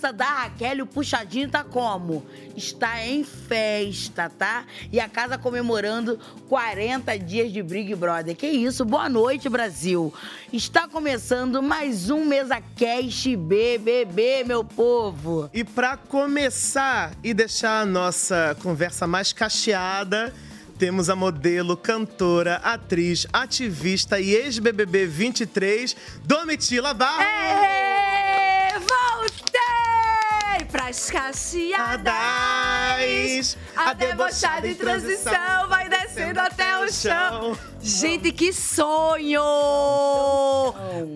Liderança da Raquel o Puxadinho tá como? Está em festa, tá? E a casa comemorando 40 dias de Big Brother. Que isso? Boa noite, Brasil. Está começando mais um Mesa Cast BBB, meu povo. E pra começar e deixar a nossa conversa mais cacheada, temos a modelo, cantora, atriz, ativista e ex-BBB 23, Domitila Barros. Pras cacheadas! A debochada em transição vai descendo até o chão. Gente, que sonho!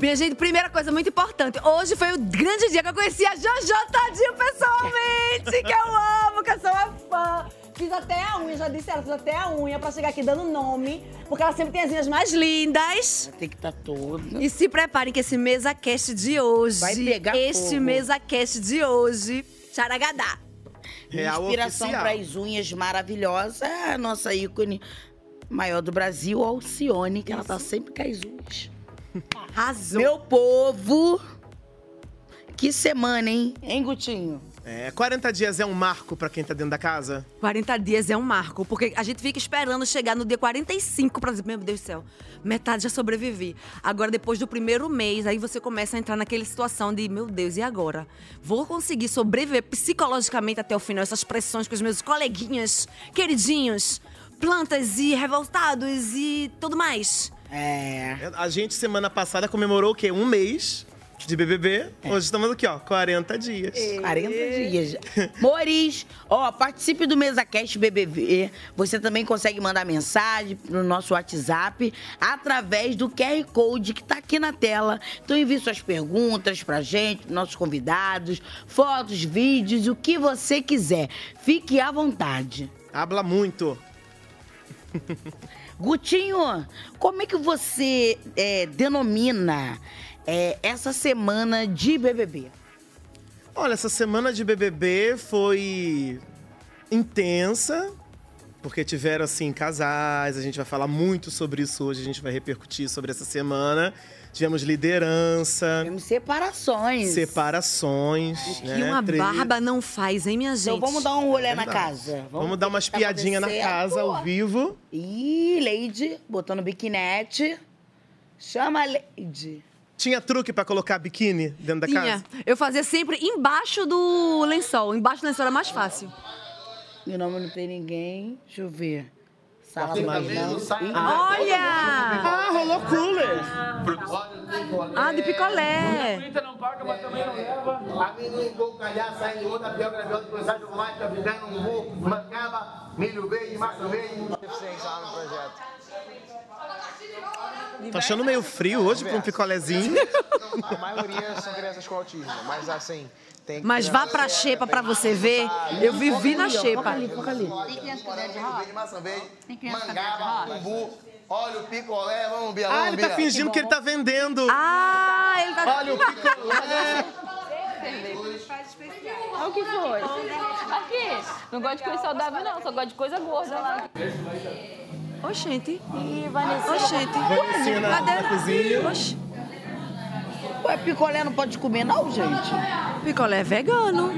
Minha gente, primeira coisa muito importante. Hoje foi o grande dia que eu conheci a Jojo Tadinho pessoalmente, que eu amo, que eu sou uma fã. Fiz até a unha, já disse ela, fiz até a unha pra chegar aqui dando nome, porque ela sempre tem as unhas mais lindas. Tem que estar tá toda. E se preparem que esse mesa cast de hoje, Vai pegar este fogo. mesa cast de hoje, Charagadá. Real Inspiração para as unhas maravilhosas é a nossa ícone maior do Brasil, Alcione, que ela tá sempre com as unhas. Arrasou. Meu povo, que semana, hein? Hein, Gutinho? É, 40 dias é um marco pra quem tá dentro da casa? 40 dias é um marco, porque a gente fica esperando chegar no dia 45 pra dizer, meu Deus do céu, metade já sobrevivi. Agora, depois do primeiro mês, aí você começa a entrar naquela situação de, meu Deus, e agora? Vou conseguir sobreviver psicologicamente até o final? Essas pressões com os meus coleguinhas, queridinhos, plantas e revoltados e tudo mais. É. A gente, semana passada, comemorou o quê? Um mês de BBB. É. Hoje estamos aqui, ó, 40 dias. 40 dias. Moris, ó, participe do MesaCast BBB. Você também consegue mandar mensagem no nosso WhatsApp através do QR Code que tá aqui na tela. Então envie suas perguntas pra gente, nossos convidados, fotos, vídeos, o que você quiser. Fique à vontade. Habla muito. Gutinho, como é que você é, denomina é, essa semana de BBB? Olha, essa semana de BBB foi intensa, porque tiveram, assim, casais. A gente vai falar muito sobre isso hoje, a gente vai repercutir sobre essa semana. Tivemos liderança, Temos separações. separações. Que né? uma Tre- barba não faz, hein, minha gente? Então vamos dar um rolê na É Verdade. casa. Vamos, dar ver umas o tá piadinhas na casa, ao vivo. Ih, Lady, botando biquinete. Chama a Lady. Tinha truque pra colocar biquíni dentro da Tinha. casa? Eu fazia sempre embaixo do lençol. Embaixo do lençol era mais fácil. Meu nome não tem ninguém. Deixa eu ver. Sala Imagina. não. Olha! Ah, rolou cooler! Ah, de picolé. Não calhar, outra pior graviola mais, mancaba, milho verde, verde. Tô achando meio frio hoje pra um picolézinho. A maioria são crianças com autismo, mas assim, tem Mas vá pra xepa pra você ver. Eu vivi na xepa. Foca ali. Tem criança com milho verde, massa verde, mangaba, umbu, olha o picolé, vamos Bia, Ah, ele tá fingindo que ele tá vendendo. Ah, ele tá. Olha o picolé. Olha o que foi. Aqui, não gosto de coisa saudável, não. Só gosto de coisa gorda lá. Oxente. Ih, Vanessa. Oxente. Vanessinha na, na cozinha. Oxi. Ué, picolé não pode comer, não, gente? Picolé é vegano.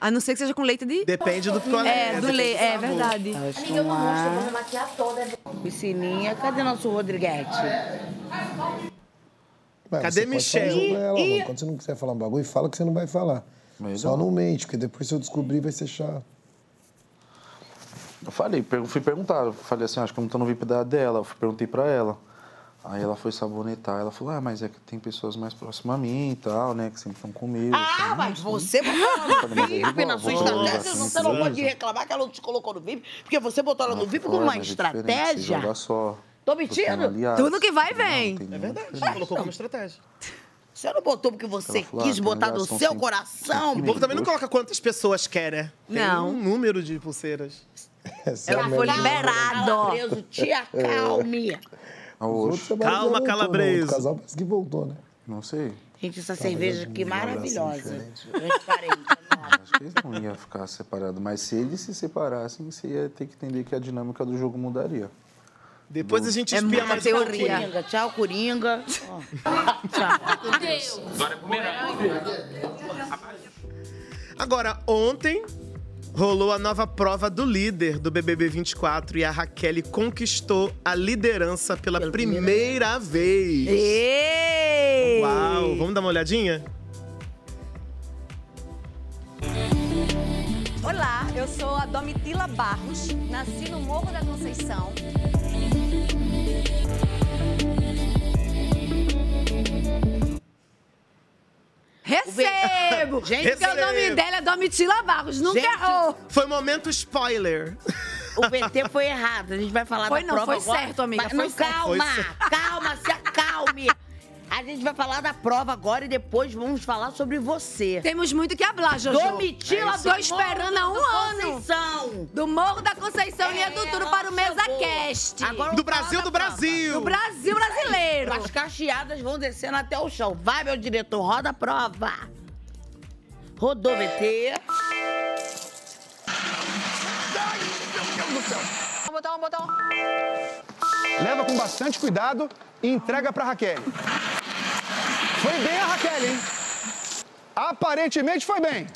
A não ser que seja com leite de. Depende do picolé. É, do leite. É verdade. Elas estão lá. Piscininha. Cadê nosso Rodriguete? Ué, Cadê Michel? ela, E-. Quando você não quiser falar um bagulho, fala que você não vai falar. Só não mente, porque depois se eu descobrir vai ser chato. Eu falei, fui perguntar, eu falei assim, acho que eu não tô no VIP da dela, eu fui- perguntei pra ela. Aí ela foi sabonetar, ela falou, ah, mas é que tem pessoas mais próximas a mim e tal, né, que sempre estão comigo. Ah, mas você botou ela no VIP na sua estratégia. Você não pode reclamar que ela não te colocou no VIP, porque você botou ela no VIP como uma estratégia. Jogar só. Tô mentindo? aliados. Tudo que vai, vem. É verdade, ela colocou como estratégia. Você não botou porque você falou, quis ah, botar do seu coração. O povo também não coloca quantas pessoas quer, né? Tem Não. um número de pulseiras. Essa Ela foi liberado. Preso, te acalme. Calma, Calabreso. O casal parece que voltou, né? Não sei. Gente, essa cerveja aqui abraço maravilhosa. Transparente. Acho que eles não iam ficar separados, mas se eles se separassem, você ia ter que entender que a dinâmica do jogo mudaria. Depois a gente É espia muita mais teoria. Coringa, tchau, Coringa. Ó. Agora, ontem rolou a nova prova do líder do BBB 24 e a Raquel conquistou a liderança pela primeira vez. Ei! Uau, vamos dar uma olhadinha? Olá, eu sou a Domitila Barros, nasci no Morro da Conceição. Recebo! Gente, Porque o nome dela é Domitila Barros, nunca Gente, errou. Foi momento spoiler. O VT foi errado. A gente vai falar Foi da não, prova foi agora. certo, amiga, Mas foi não, certo. calma, Foi calma, se acalme. A gente vai falar da prova agora e depois vamos falar sobre você. Temos muito que hablar, Jojo. Domitila Tô esperando há um do ano. Conceição. Do Morro da Conceição e é do Tudo para o Mesa Cast. Agora Do Brasil, do prova. Brasil. Do Brasil brasileiro. As cacheadas vão descendo até o chão. Vai, meu diretor, roda a prova. Rodou, VT. Um botão, um botão. Leva com bastante cuidado e entrega pra Raquel. Foi bem a Raquel, hein? Aparentemente foi bem.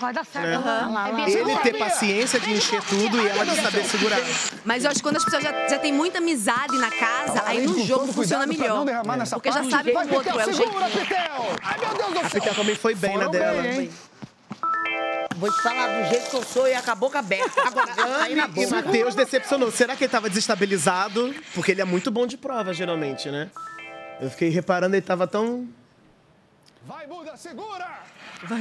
Vai dar certo. É. Aham. Bicho, Ele não ter paciência de encher tudo e ela de saber segurar. Mas eu acho que quando as pessoas já, já têm muita amizade na casa, aí no jogo funciona melhor. Porque já sabe como o outro é o jeito. Ai, meu Deus do A Pitel também foi bem na Foram dela. bem, hein? Vou te falar do jeito que eu sou e com a boca aberta. Agora, Anne e Matheus decepcionou. Será que ele tava desestabilizado? Porque ele é muito bom de prova, geralmente, né? Eu fiquei reparando, ele tava tão. Vai, Buda, segura!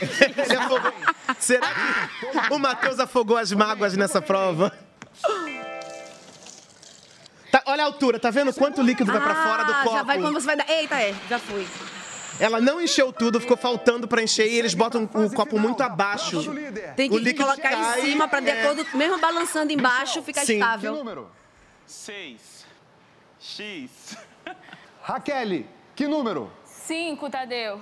Ele afogou. Será que o Matheus afogou as mágoas nessa prova? Tá, olha a altura, tá vendo quanto líquido vai pra fora do Ah, copo? Já vai quando você vai dar. Eita, é, já fui. Ela não encheu tudo, ficou faltando pra encher e eles botam o copo muito abaixo. Tem O que líquido colocar cai, em cima pra de é. acordo, mesmo balançando embaixo, ficar Sim. estável. Que número? Seis. X. Raquel, que número? Cinco, Tadeu.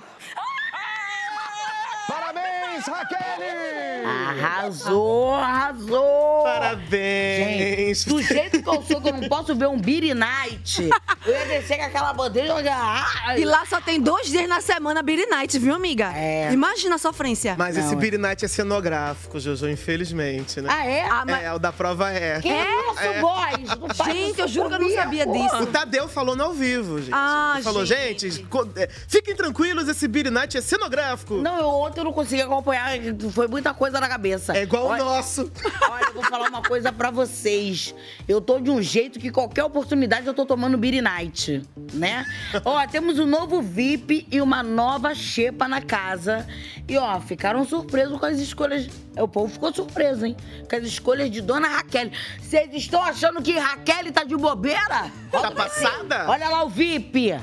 Parabéns, Raquel! Arrasou, arrasou! Parabéns! Gente, do jeito que eu sou, que eu não posso ver um Beer Night, eu ia descer com aquela bandeira e jogar. E lá só tem dois dias na semana Beer Night, viu, amiga? É. Imagina a sofrência. Mas esse Não, é. Beer Night é cenográfico, Jojo, infelizmente, né? Ah, é? Ah, mas- É, o da prova é. Quem é nosso É. boys? Gente, eu juro que eu não sabia porra. disso. O Tadeu falou no ao vivo, gente. Ah, Ele falou, gente, co- é, fiquem tranquilos, esse Beer Night é cenográfico. Não, eu, ontem eu não consegui acompanhar, foi muita coisa na cabeça. É igual Olha- o nosso. Olha, eu vou falar uma coisa pra vocês. Eu tô de um jeito que qualquer oportunidade eu tô tomando Beer Night, né? ó, temos um novo VIP e uma nova xepa na casa. E ó, ficaram surpresos com as escolhas. O povo ficou surpreso, hein? Com as escolhas de Dona Raquel. Vocês estão achando que Raquel tá de bobeira? Tá passada? Olha lá o VIP.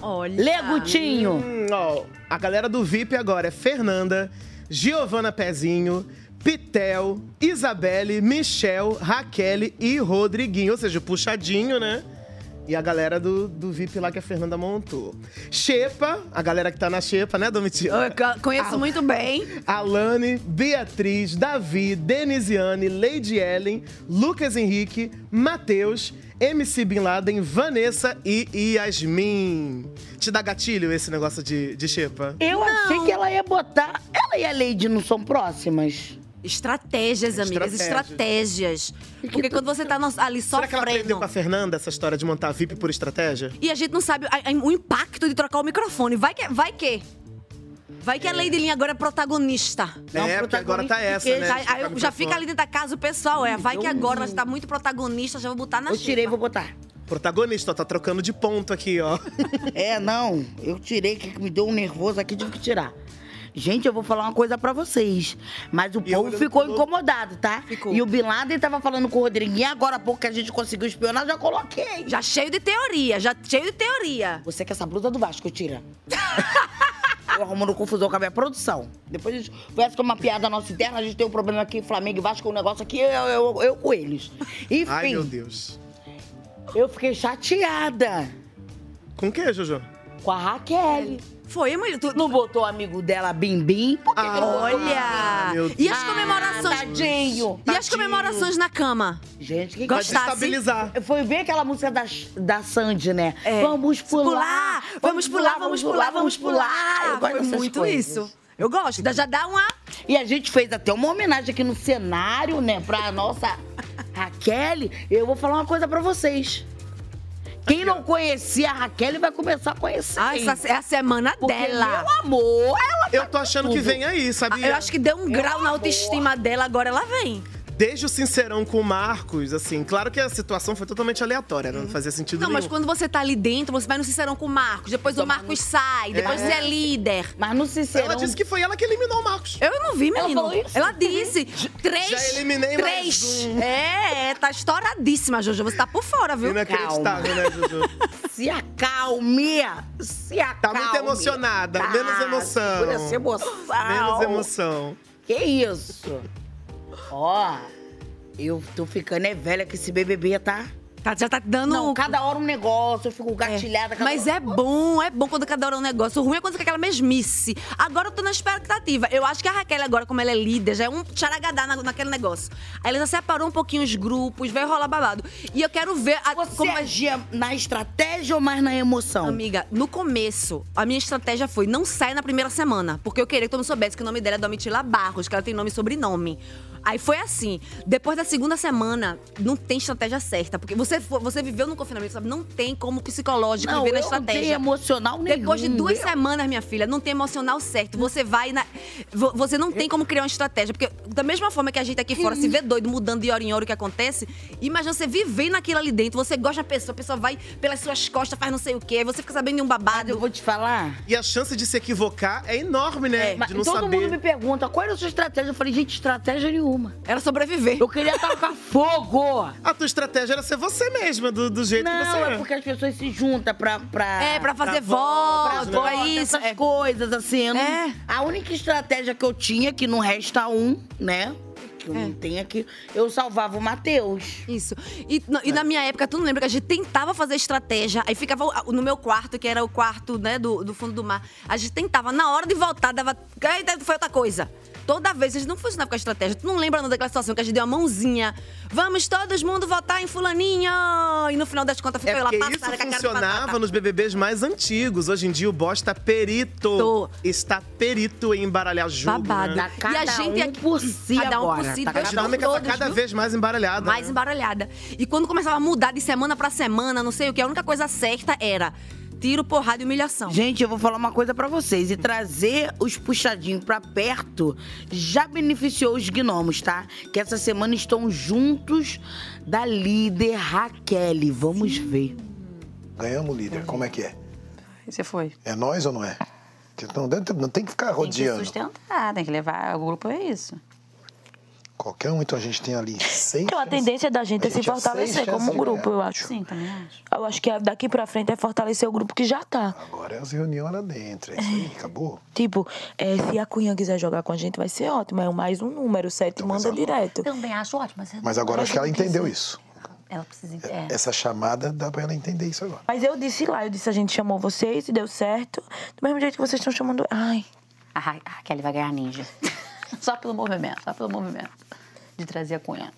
Olha. Legutinho. Hum, ó, a galera do VIP agora é Fernanda, Giovana Pezinho, Pitel, Isabelle, Michel, Raquel e Rodriguinho. Ou seja, puxadinho, né? E a galera do, do VIP lá que a Fernanda montou. Xepa, a galera que tá na Xepa, né, Domitila? Eu co- conheço muito bem. Alane, Beatriz, Davi, Denisiane, Lady Ellen, Lucas Henrique, Matheus, MC Bin Laden, Vanessa e Yasmin. Te dá gatilho esse negócio de, de xepa? Eu achei que ela ia botar. Ela e a Lady não são próximas? Estratégias, amigas, estratégias. Porque quando você tá no- ali Será que ela aprendeu com a Fernanda essa história de montar VIP por estratégia? E a gente não sabe a- a- o impacto de trocar o microfone. Vai que. Vai que. Vai que a Lady Lin agora é protagonista. É, porque agora tá essa, né? Já, já fica ali dentro da casa o pessoal, é. Vai que agora ela está muito protagonista, já vou botar na Eu tirei, xepa. vou botar. Protagonista, ó, tá trocando de ponto aqui, ó. É, não. Eu tirei, que me deu um nervoso aqui, tive que tirar. Gente, eu vou falar uma coisa pra vocês. Mas o povo olhando ficou incomodado, tá? E o Bin Laden tava falando com o Rodriguinho, agora há pouco que a gente conseguiu espionar, já coloquei. Já cheio de teoria, já cheio de teoria. Você quer essa blusa do Vasco, tira. Eu arrumando confusão com a minha produção. Depois a gente conversa com uma piada nossa interna, a gente tem um problema aqui, Flamengo e Vasco, um negócio aqui, eu, eu, eu com eles. Enfim, Ai, meu Deus. eu fiquei chateada Com o que, Jojo? com a Raquel. Foi, mulher. Tu... Não botou o amigo dela, Bim Bim? Por que que não botou? Olha! e as Ah, comemorações? tadinho. E as comemorações na cama? Gente, que Gostasse? Estabilizar. Foi ver aquela música da, da Sandy, né? É. Vamos pular, Vamos pular, vamos pular, vamos pular. Eu gosto Foi muito coisas. isso. Eu gosto. Já dá uma. E a gente fez até uma homenagem aqui no cenário, né, pra nossa Raquel. Eu vou falar uma coisa pra vocês. Quem não conhecia a Raquel vai começar a conhecer. Ah, essa é a semana Porque, dela. meu amor, ela Eu tô achando que vem aí, sabia? Eu acho que deu um grau na autoestima dela, agora ela vem. Desde o Sincerão com o Marcos, assim, claro que a situação foi totalmente aleatória, não fazia sentido Não, nenhum. mas quando você tá ali dentro, você vai no Sincerão com o Marcos, depois o Marcos sai, depois É. você é líder. Mas no Sincerão... Ela disse que foi ela que eliminou o Marcos. Eu não vi, Ela menino. falou isso? Ela disse. Três. Já eliminei mais três. um. É, tá estouradíssima, Jojo. Você tá por fora, viu? Inacreditável, né, Jojo? Se acalme, se acalme. Tá muito emocionada. Tá, Menos emoção. segura essa emoção. Menos emoção. Que isso? Ó, eu tô ficando é velha que esse BBB, tá? Tá, já tá dando. Não, cada hora um negócio, eu fico gatilhada. cada Mas hora- é bom, é bom quando cada hora é um negócio. O ruim é quando fica aquela mesmice. Agora eu tô na expectativa. Eu acho que a Raquel, agora, como ela é líder, já é um charagadá na, naquele negócio. Aí ela já separou um pouquinho os grupos, vai rolar babado. E eu quero ver a, Você como agia na estratégia ou mais na emoção? Amiga, no começo, a minha estratégia foi não sai na primeira semana. Porque eu queria que todo mundo soubesse que o nome dela é Domitila Barros, que ela tem nome e sobrenome. Aí foi assim. Depois da segunda semana, não tem estratégia certa. Porque você, você viveu no confinamento, sabe? Não tem como psicológico Não, viver na eu não estratégia. tenho emocional Depois de nenhum, duas eu- semanas, minha filha, não tem emocional certo. Você vai na. vo- Você não tem como criar uma estratégia. Porque, da mesma forma que a gente aqui fora se vê doido, mudando de hora em hora o que acontece, imagina você viver naquilo ali dentro. Você gosta da pessoa, a pessoa vai pelas suas costas, faz não sei o quê, aí você fica sabendo de um babado. Eu vou te falar. E a chance de se equivocar é enorme, né? Mas de não todo saber. mundo me pergunta qual era a sua estratégia. Eu falei, gente, estratégia nenhuma. Era sobreviver. Eu queria tacar fogo. A tua estratégia era ser você mesma, do, do jeito que Não, você é porque as pessoas se juntam pra. pra É, pra fazer pra voto, voto, pra voto, isso. essas é. coisas, assim. não- É. A única estratégia que eu tinha, que não resta um, né? Que eu É. não tenho aqui, eu salvava o Matheus. Isso. E, n- e na minha época, tu não lembra que a gente tentava fazer estratégia, aí ficava no meu quarto, que era o quarto, né, do, do fundo do mar. A gente tentava, na hora de voltar, dava. Foi outra coisa. Toda vez, a gente não funcionava com a estratégia. Tu não lembra não, daquela situação que a gente deu uma mãozinha? Vamos todo mundo votar em fulaninho! E no final das contas ficou É eu lá passada isso com a cara de funcionava nos BBBs mais antigos. Hoje em dia o boss tá perito. Tô. Está perito em embaralhar jogo. Babado. Né? Cada e a gente um aqui- por si cada um agora, por si, tá? A dinâmica tá todos, cada viu? vez mais embaralhada. mais né? embaralhada. E quando começava a mudar de semana pra semana, não sei o que, a única coisa certa era tiro, porrada e humilhação. Gente, eu vou falar uma coisa pra vocês. E trazer os puxadinhos pra perto já beneficiou os gnomos, tá? Que essa semana estão juntos da líder Raquel. Vamos ver. Ganhamos, líder. Como é que é? Você foi. É nós ou não é? Não, não tem que ficar Tem que rodeando. sustentar, tem que levar. O grupo é isso. Qualquer um, então a gente tem ali seis. Então, a tendência da gente é se gente é fortalecer como chances grupo, eu acho. Sim, também acho. Eu acho que daqui pra frente é fortalecer o grupo que já tá. Agora é as reuniões lá dentro. É isso aí, acabou. Tipo, é, se a Cunha quiser jogar com a gente, vai ser ótimo. É mais um número, sete manda direto. Também acho ótimo. Mas, Mas agora acho que ela entendeu isso. Ela precisa entender. Essa chamada dá pra ela entender isso agora. Mas eu disse lá, eu disse a gente chamou vocês e deu certo. Do mesmo jeito que vocês estão chamando. Ai. A Raquel vai ganhar ninja. só pelo movimento, só pelo movimento. De trazer a cunha.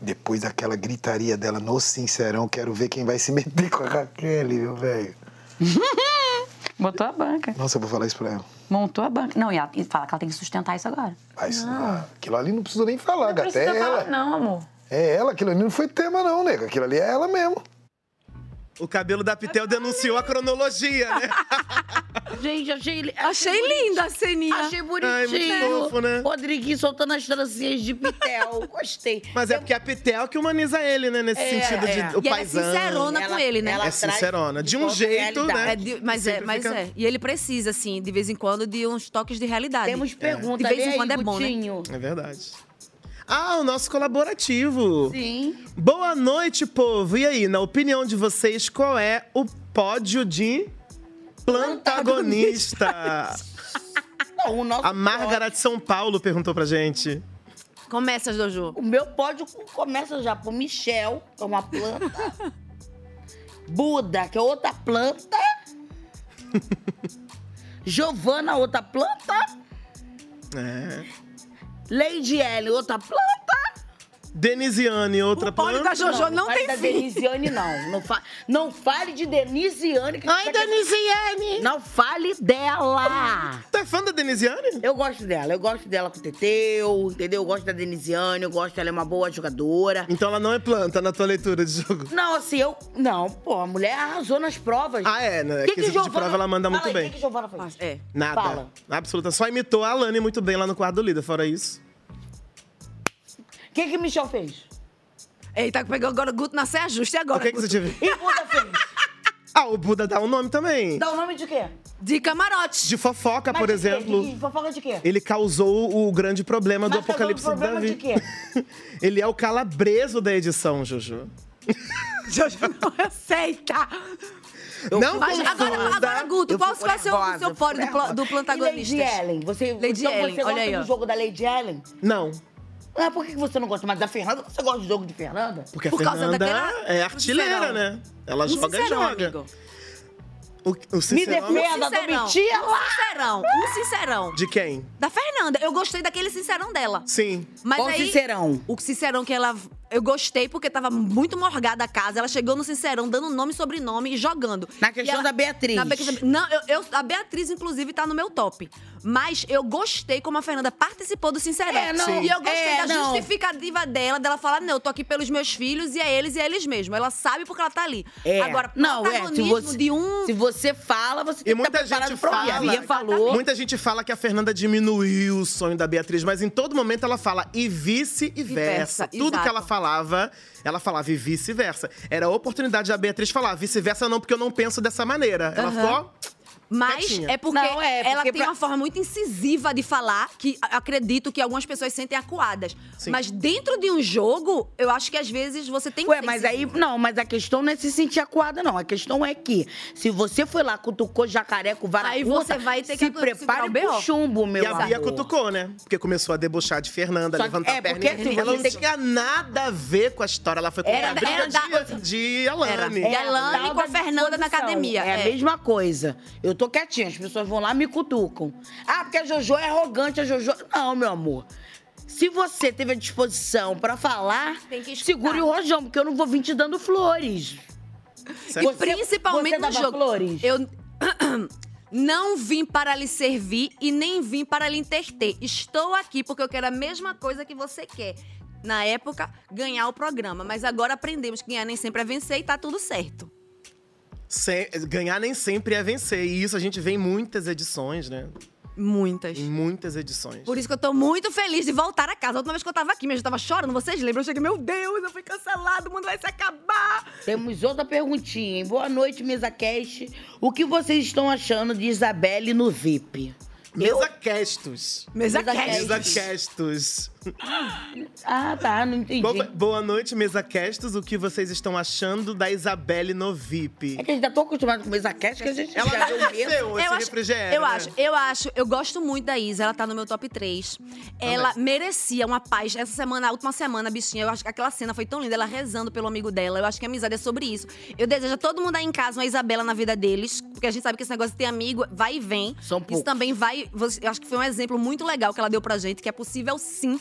Depois daquela gritaria dela no Sincerão, quero ver quem vai se meter com a Raquel, meu velho. Botou a banca. Nossa, eu vou falar isso pra ela. Montou a banca. Não, e, ela, e fala que ela tem que sustentar isso agora. Mas ah, aquilo ali não precisa nem falar, gata. É ela. não, amor. É ela, aquilo ali não foi tema, não, nego. Aquilo ali é ela mesmo. O cabelo da Pitel denunciou a cronologia, né? Gente, achei. Achei linda a ceninha. Achei Ai, bonitinho. muito fofo, né? Rodriguinho soltando as trancinhas de pitel. Gostei. Mas é porque a Pitel que humaniza ele, né? Nesse É, sentido de é. o E ela é sincerona com Ela- ele, né? ela É sincerona. De um jeito, realidade. né? É de- mas é, mas fica- é. E ele precisa, assim, de vez em quando, de uns toques de realidade. Temos pergunta. De vez em aí, quando é bom, né? É verdade. Ah, o nosso colaborativo. Sim. Boa noite, povo. E aí, na opinião de vocês, qual é o pódio de plantagonista? Não, o nosso A Márgara de São Paulo perguntou pra gente. Começa, Jojo. O meu pódio começa já por Michel, que é uma planta. Buda, que é outra planta. Giovana, outra planta. É. Lady Ellen, outra planta. Denisiane, outra O planta. da Jojo não fale tem da fim. Denisiane, não. Não, fa... não fale de Denisiane. Que Ai, Denisiane! Não fale dela. Tu é fã da Denisiane? Eu gosto dela. Eu gosto dela com o Teteu, entendeu? Eu gosto da Denisiane, eu gosto ela é uma boa jogadora. Então ela não é planta na tua leitura de jogo. Não, assim, eu. Não, pô, a mulher arrasou nas provas. Ah, é, né? Que que Quesito de Giovana- prova ela manda muito Fala aí, bem. O que, que Giovana fez? É. Nada. Fala. Absoluta. Só imitou a Alane muito bem lá no quarto do líder, fora isso. O que, que Michel fez? Eita, pegou agora o Guto na saia justa. E agora? o que, que você Guto? tive? E Buda fez? Ah, o Buda dá um nome também. Dá o nome de quê? De camarote. De fofoca, Mas por de quê? exemplo. De, de fofoca de quê? Ele causou o grande problema do Mas causou apocalipse problema Davi. de quê? Ele é o calabreso da edição, Jojo. Jojo não aceita. não Mas agora, confunda. agora, Guto, Eu qual fico vai ser o nervosa, seu eu pódio do, pla- do? E Lady Ellen? Você, Lady então Ellen, você olha gosta aí, ó. do jogo da Lady Ellen? Não, Ah, por que você não gosta mais da Fernanda? Você gosta do jogo de Fernanda? porque Por a causa Fernanda daquela- é artilheira, né? Ela Um joga e joga. amigo. O, o Me defenda, Sincerão. Domitila! Um sincerão. Um sincerão. de quem? Da Fernanda. Eu gostei daquele sincerão dela. Sim. Mas Qual aí, sincerão? O sincerão que ela. Eu gostei porque tava muito morgada a casa. Ela chegou no sincerão, dando nome e sobrenome e jogando. Na questão ela- da Beatriz. Na questão- não, eu, eu- a Beatriz, inclusive, tá no meu top. Mas eu gostei como a Fernanda participou do Sincerão. É, não. E eu gostei É, da não. justificativa dela, dela falar: não, eu tô aqui pelos meus filhos e é eles e é eles mesmo. Ela sabe porque ela tá ali. É. Agora, não, é, se protagonismo você, de um. se você fala, você E tem que estar muita preparado gente fala. Bia falou. Muita gente fala que a Fernanda diminuiu o sonho da Beatriz, mas em todo momento ela fala e vice e versa. versa, Tudo exato. que ela falava, ela falava e vice-versa. Era a oportunidade da Beatriz falar vice-versa não, porque eu não penso dessa maneira. Ela Aham. ficou. Mas Quietinha. é porque Não, é, ela porque tem pra- uma forma muito incisiva de falar que acredito que algumas pessoas sentem acuadas. Sim. Mas dentro de um jogo, eu acho que às vezes você tem que Ué, mas aí, não, mas a questão não é se sentir acuada, não. A questão é que, se você foi lá, cutucou jacaré com vara Aí curta, você vai ter se que segurar prepare o BO. pro chumbo, meu E a Bia amor. cutucou, né? Porque começou a debochar de Fernanda, Só levantar é, a perna. porque e se ela não tem- tinha nada a ver com a história. Ela foi com Era a da- briga era da- de, de Alane. E a Alane com a da Fernanda na academia, É, a é. mesma coisa. Eu tô quietinha, as pessoas vão lá e me cutucam. Ah, porque a Jojo é arrogante, a Jojo. Não, meu amor. Se você teve a disposição pra falar, Tem que escutar. segure o rojão, porque eu não vou vir te dando flores. E principalmente você no dava jogo. flores? Eu não vim para lhe servir e nem vim para lhe entreter. Estou aqui porque eu quero a mesma coisa que você quer. Na época, ganhar o programa. Mas agora aprendemos que ganhar nem sempre é vencer e tá tudo certo. Se- ganhar nem sempre é vencer. E isso a gente vê em muitas edições, né? Muitas. Em muitas edições. Por isso que eu tô muito feliz de voltar a casa. A última vez que eu tava aqui, mesmo, eu tava chorando. Vocês lembram? Eu cheguei, meu Deus, eu fui cancelado, o mundo vai se acabar. Temos outra perguntinha, hein? Boa noite, mesa cast. O que vocês estão achando de Isabelle no VIP? Mesa Castos. Mesa Mesa Castos. Ah, tá, não entendi. Boa, boa noite, Mesa Castos. O que vocês estão achando da Isabelle no VIP? É que a gente tá tão acostumado com mesa cast que a gente Ela já deu medo. esse acho, refrigério, eu né? acho, eu acho, eu gosto muito da Isa, ela tá no meu top 3. Ela merecia uma paz. Essa semana, a última semana, bichinha, eu acho que aquela cena foi tão linda, ela rezando pelo amigo dela. Eu acho que a amizade é sobre isso. Eu desejo a todo mundo aí em casa uma Isabela na vida deles, porque a gente sabe que esse negócio de ter amigo vai e vem. São Isso poucos. também vai. você- Eu acho que foi um exemplo muito legal que ela deu pra gente, que é possível sim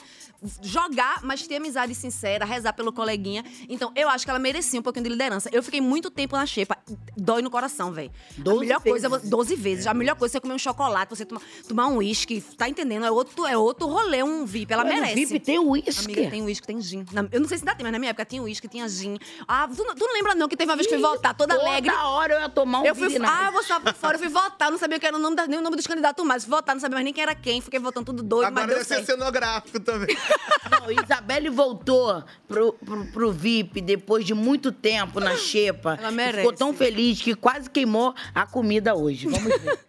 jogar, mas ter amizade sincera, rezar pelo coleguinha. Então, eu acho que ela merecia um pouquinho de liderança. Eu fiquei muito tempo na xepa. Dói no coração, velho. A Doze melhor coisa é vezes. vo- 12 vezes. A melhor coisa é você comer um chocolate, você tomar, tomar um uísque. Tá entendendo? É outro, é outro rolê, um VIP. Ela merece. VIP tem uísque? Amiga, tem uísque, tem gin. Na- eu não sei se ainda tem, mas na minha época tinha uísque, tinha gin. Ah, tu, não- tu não lembra não que teve uma vez que eu fui votar toda toda alegre. hora eu ia tomar um Eu fui, virinado. ah, eu vou sair por fora, eu fui votar, não sabia que era o nome da, nem o nome dos candidatos mais. Fui votar, não sabia mais nem quem era quem. Fiquei votando tudo doido, Agora mas deu deve ser certo. cenográfico também. Não, Isabelle voltou pro, pro, pro VIP depois de muito tempo na xepa. Ela merece. Ficou tão feliz que quase queimou a comida hoje. Vamos ver.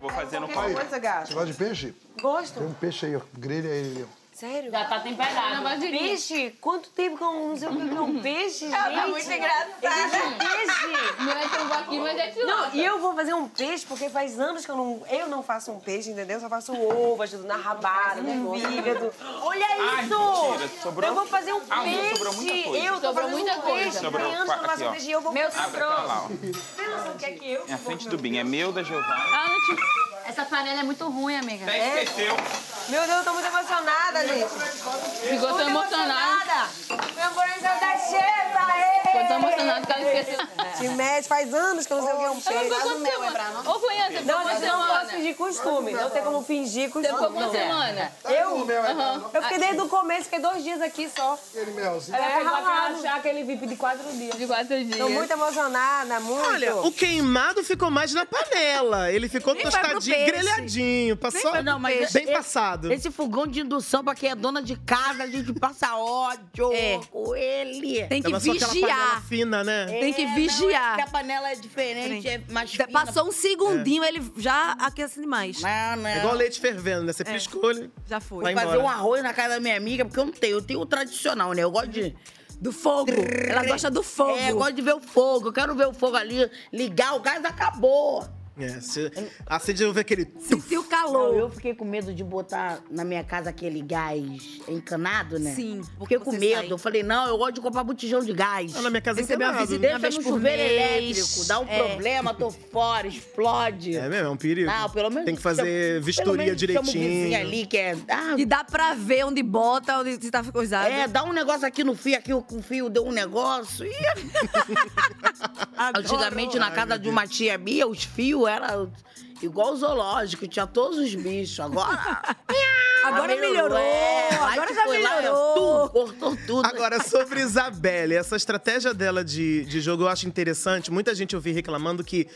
Vou fazer no pau. coisa, gato. Você gosta de peixe? Gosto. Tem um peixe aí, ó. Grelha ele, ó. Sério? Já tá temperado. Peixe? Quanto tempo que eu não sei o que que é um peixe, gente? Ela tá muito engraçada. Existe um peixe? Não é tão aqui, mas é de Não, e eu vou fazer um peixe porque faz anos que eu não, eu não faço um peixe, entendeu? Só faço ovo, ajudo na rabada, no fígado. Olha Ai, isso! mentira, sobrou- Eu vou fazer um Ah, peixe. sobrou muita coisa. Eu tô Sobrou muita um coisa. peixe. Sobrou anos que eu faço um peixe e eu vou Meu. Tem noção do que é que eu? É a frente do Bim. É meu, da Giovana. Ah, não te... Essa panela é muito ruim, amiga. Até esqueceu. Meu Deus, eu tô muito emocionada, gente. Ficou tão emocionada. Meu coração tá cheio, aê! Ficou tão emocionada que ela esqueceu. Te mete, faz anos que eu não sei o que é um peixe. ficou quantas semanas? Ô, Cunha, você ficou Não, eu não posso fingir costume. Não tem como fingir costume. Você ficou quantas Não. semanas? Eu? Aham. Eu fiquei desde o começo, fiquei dois dias aqui só. Aquele melzinho. Ela É, pegou ralado. aquela, aquele VIP de quatro dias. De quatro dias. Tô muito emocionada, muito. Olha, o queimado ficou mais na panela. Ele ficou tostadinho, peixe. grelhadinho. Passou foi pro peixe. bem Esse- passado. Esse fogão de indução, pra quem é dona de casa, a gente passa ódio É. com ele. Tem que vigiar. fina, né? Tem que É, não, vigiar. é que a panela é diferente, é mais fina. Passou um segundinho, ele já aquece demais. Não, não. É igual leite fervendo, né? Você piscou, ele Já foi. vai Vou fazer um arroz na casa da minha amiga, porque eu não tenho. Eu tenho o tradicional, né? Eu gosto de. Do fogo. Ela gosta do fogo. É, eu gosto de ver o fogo. Eu quero ver o fogo ali, ligar, o gás acabou. É, se, acende eu ver aquele... Sentiu Não, calor. eu fiquei com medo de botar na minha casa aquele gás encanado, né? Sim, Fiquei com você medo. sai. Eu falei, não, eu gosto de comprar botijão de gás. Ah, na minha casa encanado. visita uma Deixa vez no por chuveiro mês. elétrico, dá um É. problema, tô fora, explode. É mesmo, é um perigo. Não, pelo menos. Tem que fazer chama- vistoria direitinho. ali que é. Ah, E dá pra ver onde bota, onde se tá coisado. é, dá um negócio aqui no fio, aqui o o fio deu um negócio. Ih. Antigamente, na casa de uma tia minha, os fios eram igual o zoológico, tinha todos os bichos. Agora. Agora melhorou, É, agora já lá, melhorou. tum, cortou tudo. Agora, sobre Isabelle, essa estratégia dela de, de jogo eu acho interessante. Muita gente eu vi reclamando que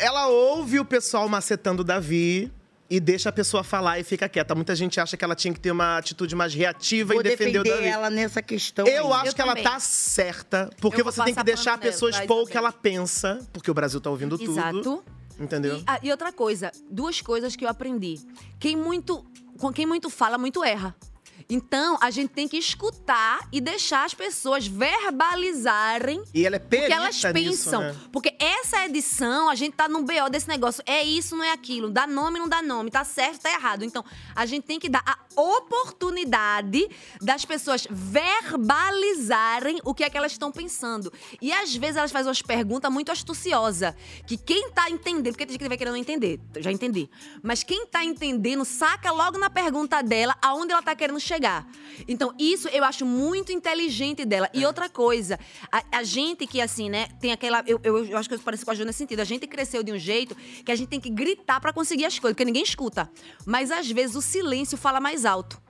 ela ouve o pessoal macetando o Davi e deixa a pessoa falar e fica quieta. Muita gente acha que ela tinha que ter uma atitude mais reativa Vou e defender defender o Davi. ela nessa questão. Eu aí. acho que ela também. tá certa, porque Eu você tem que deixar a pessoa expor o que ela pensa, porque o Brasil tá ouvindo tudo. Exato. Entendeu? E, ah, e outra coisa, duas coisas que eu aprendi. Quem muito, com quem muito fala, muito erra. Então, a gente tem que escutar e deixar as pessoas verbalizarem E ela é o que elas nisso, pensam. né? Porque essa edição, a gente tá num BO desse negócio. É isso, não é aquilo. Dá nome, não dá nome. Tá certo, tá errado. Então, a gente tem que dar a oportunidade das pessoas verbalizarem o que é que elas estão pensando. E às vezes elas fazem umas perguntas muito astuciosas. Que quem tá entendendo, porque tem gente que vai querendo entender, já entendi. Mas quem tá entendendo, saca logo na pergunta dela aonde ela tá querendo chegar. Então, isso eu acho muito inteligente dela. E outra coisa, a, a gente que, assim, né, tem aquela. Eu, eu, eu acho que eu pareço com a Ju nesse sentido. A gente cresceu de um jeito que a gente tem que gritar pra conseguir as coisas, porque ninguém escuta. Mas às vezes o silêncio fala mais alto.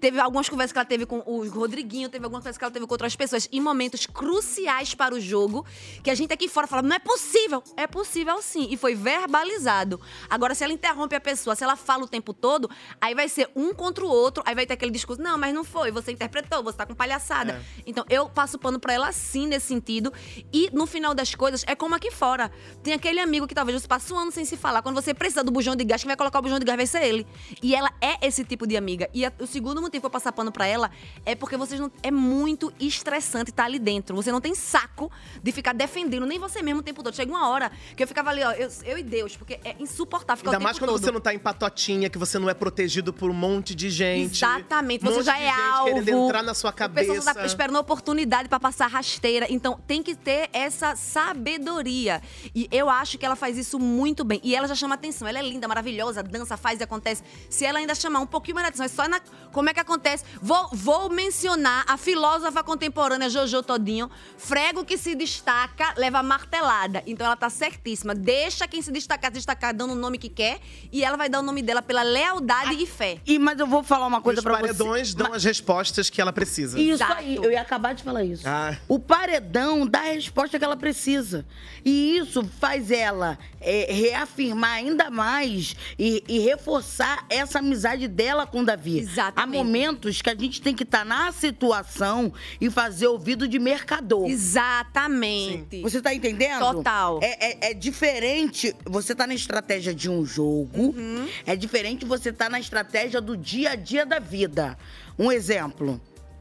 Teve algumas conversas que ela teve com o Rodriguinho, teve algumas conversas que ela teve com outras pessoas em momentos cruciais para o jogo, que a gente aqui fora fala, não é possível. É possível sim. E foi verbalizado. Agora, se ela interrompe a pessoa, se ela fala o tempo todo, aí vai ser um contra o outro, aí vai ter aquele discurso, não, mas não foi, você interpretou, você tá com palhaçada. Então, eu passo pano pra ela sim nesse sentido. E no final das coisas, é como aqui fora. Tem aquele amigo que talvez você passe um ano sem se falar. Quando você precisa do bujão de gás, quem vai colocar o bujão de gás vai ser ele. E ela é esse tipo de amiga. E a- o segundo motivo que eu passar pano pra ela é porque vocês não. É muito estressante estar ali dentro. Você não tem saco de ficar defendendo nem você mesmo o tempo todo. Chega uma hora que eu ficava ali, ó, eu, eu e Deus, porque é insuportável ficar Ainda o tempo mais quando todo. você não tá em patotinha, que você não é protegido por um monte de gente. Exatamente, Um você já é gente alvo. querendo entrar na sua A pessoa cabeça. tá esperando oportunidade pra passar rasteira. Então tem que ter essa sabedoria. E eu acho que ela faz isso muito bem. E ela já chama atenção. Ela é linda, maravilhosa, dança, faz e acontece. Se ela ainda chamar um pouquinho mais de atenção, é só na Como é que acontece? Vou, vou mencionar a filósofa contemporânea Jojo Todinho. Frego que se destaca, leva martelada. Então ela tá certíssima. Deixa quem se destacar, se destacar dando o nome que quer. E ela vai dar o nome dela pela lealdade e fé. E, mas eu vou falar uma coisa Os pra você. paredões dão as respostas que ela precisa. Isso aí, eu ia acabar de falar isso. Ah. O paredão dá a resposta que ela precisa. E isso faz ela é, reafirmar ainda mais e, e reforçar essa amizade dela com o Davi. Exatamente. Momentos que a gente tem que estar na situação e fazer ouvido de mercador. Exatamente. Você tá entendendo? Total. É, é- é diferente você tá na estratégia de um jogo, Uhum. é diferente você tá na estratégia do dia a dia da vida. Um exemplo.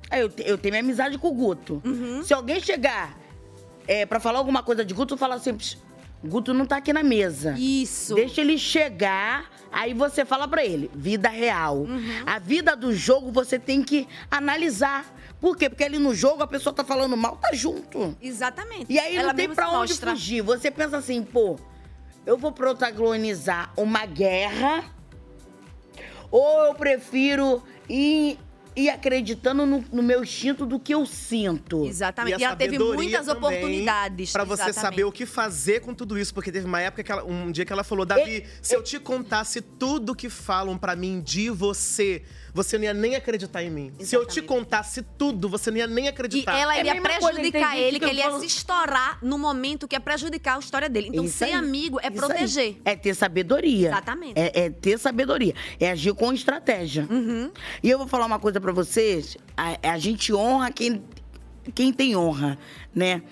Ah, Eu, eu tenho minha amizade com o Guto. Uhum. Se alguém chegar é, para falar alguma coisa de Guto, fala assim: "Psh, Guto não tá aqui na mesa. Isso. Deixa ele chegar, aí você fala pra ele, vida real. Uhum. A vida do jogo você tem que analisar. Por quê? Porque ali no jogo a pessoa tá falando mal, tá junto. Exatamente. E aí Ela não tem pra onde mostra. fugir. Você pensa assim, pô, eu vou protagonizar uma guerra ou eu prefiro ir, ir acreditando no, no meu instinto do que eu sinto. Exatamente. a E ela teve muitas oportunidades. Pra você Exatamente. saber o que fazer com tudo isso. Porque teve uma época, que ela- um dia que ela falou, Davi, se eu te contasse tudo que falam pra mim de você, você não ia nem acreditar em mim. Se eu te contasse tudo, você não ia nem E acreditar. ela É iria coisa, prejudicar ele, que que ele ia se estourar no momento que ia prejudicar a história dele. Então, Isso ser aí. amigo é Isso proteger. aí. É ter sabedoria. Exatamente. É, é ter sabedoria. É agir com estratégia. Uhum. E eu vou falar uma coisa pra vocês. A, a gente honra quem, quem tem honra, né?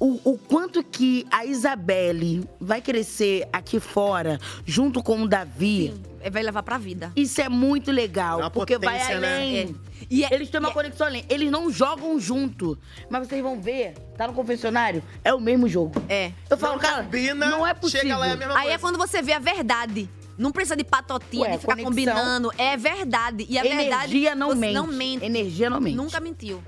O, o quanto que a Isabelle vai crescer aqui fora, junto com o Davi. É, Vai levar pra vida. Isso é muito legal, É porque vai potência, né? além. É. E é- Eles têm uma e é- conexão além. Eles não jogam junto. Mas vocês vão ver, tá no confessionário, é o mesmo jogo. É. Eu falo, Não cara, combina, não é possível. chega lá, é a mesma Aí é coisa. quando você vê a verdade. Não precisa de patotinha, Ué, de ficar conexão. combinando. É verdade. E a verdade. Energia não você mente. não mente. Energia não mente. Nunca mentiu.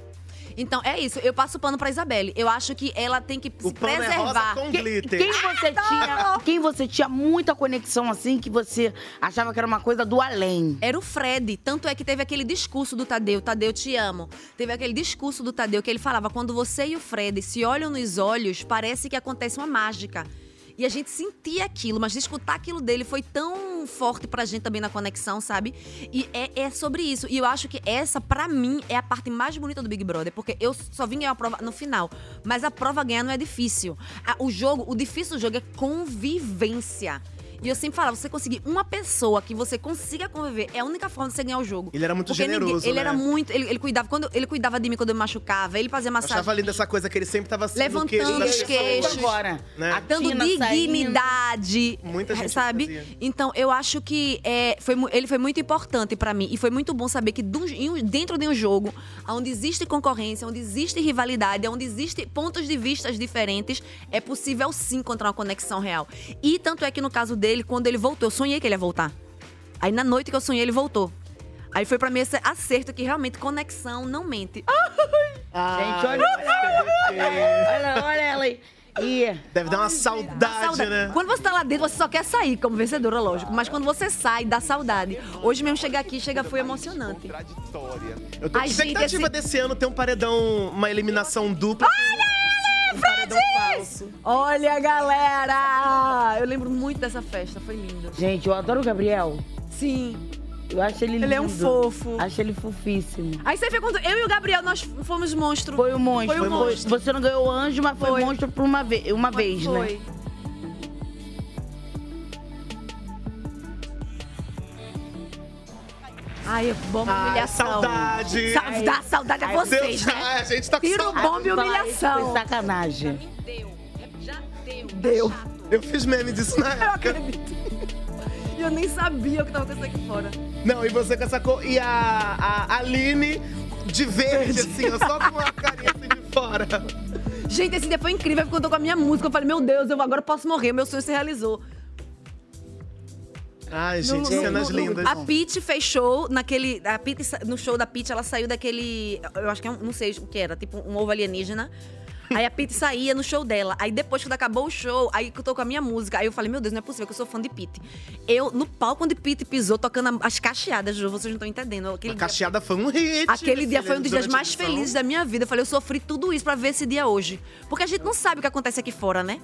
Então, é isso. Eu passo o pano pra Isabelle. Eu acho que ela tem que se pano é rosa preservar. com Que- glitter. Quem você tinha, quem você tinha muita conexão assim que você achava que era uma coisa do além? Era o Fred. Tanto é que teve aquele discurso do Tadeu, Tadeu te amo. Teve aquele discurso do Tadeu que ele falava: quando você e o Fred se olham nos olhos, parece que acontece uma mágica. E a gente sentia aquilo, mas escutar aquilo dele foi tão forte pra gente também na conexão, sabe? E é, é sobre isso. E eu acho que essa, pra mim, é a parte mais bonita do Big Brother, porque eu só vim ganhar a prova no final. Mas a prova ganhar não é difícil. O jogo, o difícil do jogo é convivência. E eu sempre falava, você conseguir uma pessoa que você consiga conviver, é a única forma de você ganhar o jogo. Ele era muito Porque ninguém- generoso, Ele né? era muito. Ele, ele cuidava. Quando ele cuidava de mim quando eu me machucava, ele fazia Eu massagem. achava linda essa coisa que ele sempre tava assim, Levantando queixo os queixos. Agora, Né? Dando dignidade. Muita gente sabe? fazia. Então, eu acho que é, foi, ele foi muito importante pra mim. E foi muito bom saber que dentro de um jogo, onde existe concorrência, onde existe rivalidade, onde existe pontos de vistas diferentes, é possível sim encontrar uma conexão real. E tanto é que no caso dele, quando ele voltou, eu sonhei que ele ia voltar. Aí na noite que eu sonhei, ele voltou. Aí foi pra mim esse acerto que realmente conexão não mente. Gente, olha, olha, olha ela aí. E Deve dar uma saudade, Saudade. né? Quando você tá lá dentro, você só quer sair como vencedora, lógico. Mas quando você sai, dá saudade. Hoje mesmo chegar aqui, chega, foi emocionante. Eu tô com expectativa esse- desse ano ter um paredão, uma eliminação dupla. paredão falso. Olha, galera! Eu lembro muito dessa festa, foi lindo. Gente, eu adoro o Gabriel. Sim. Eu acho ele lindo. Ele é um fofo. Acho ele fofíssimo. Aí você vê quando eu e o Gabriel, nós fomos monstro. Foi o monstro. Foi o monstro. Você não ganhou o anjo, mas foi, Foi. monstro por uma, ve uma vez, né? Foi. Ai, bomba Ai, humilhação. saudade. Sa dá saudade a Ai, vocês, Deus, né? ai, a gente tá com Tiro, saudade. bomba e humilhação. Foi sacanagem. Deu. Eu fiz meme disso na Eu época. acredito. E eu nem sabia o que tava acontecendo aqui fora. Não, e você com essa cor. E a, a Aline de verde, assim, ó, só com a carinha assim de fora. Gente, esse dia foi incrível, porque eu tô com a minha música. Eu falei, meu Deus, eu agora posso morrer, meu sonho se realizou. Ai, gente, No- cenas no- lindas. A Pete fez show naquele. A Pete, no show da Pete, ela saiu daquele. Eu acho que é um, não sei o que era, tipo um ovo alienígena. Aí a Pete saía no show dela. Aí depois, quando acabou o show, aí que eu tô com a minha música. Aí eu falei, meu Deus, não é possível que eu sou fã de Pete. Eu, no palco onde Pete pisou, tocando as cacheadas, Ju, vocês não estão entendendo. Aquele A cacheada foi um hit. Aquele dia foi um dos dias mais felizes da minha vida. Eu falei, eu sofri tudo isso pra ver esse dia hoje. Porque a gente não sabe o que acontece aqui fora, né?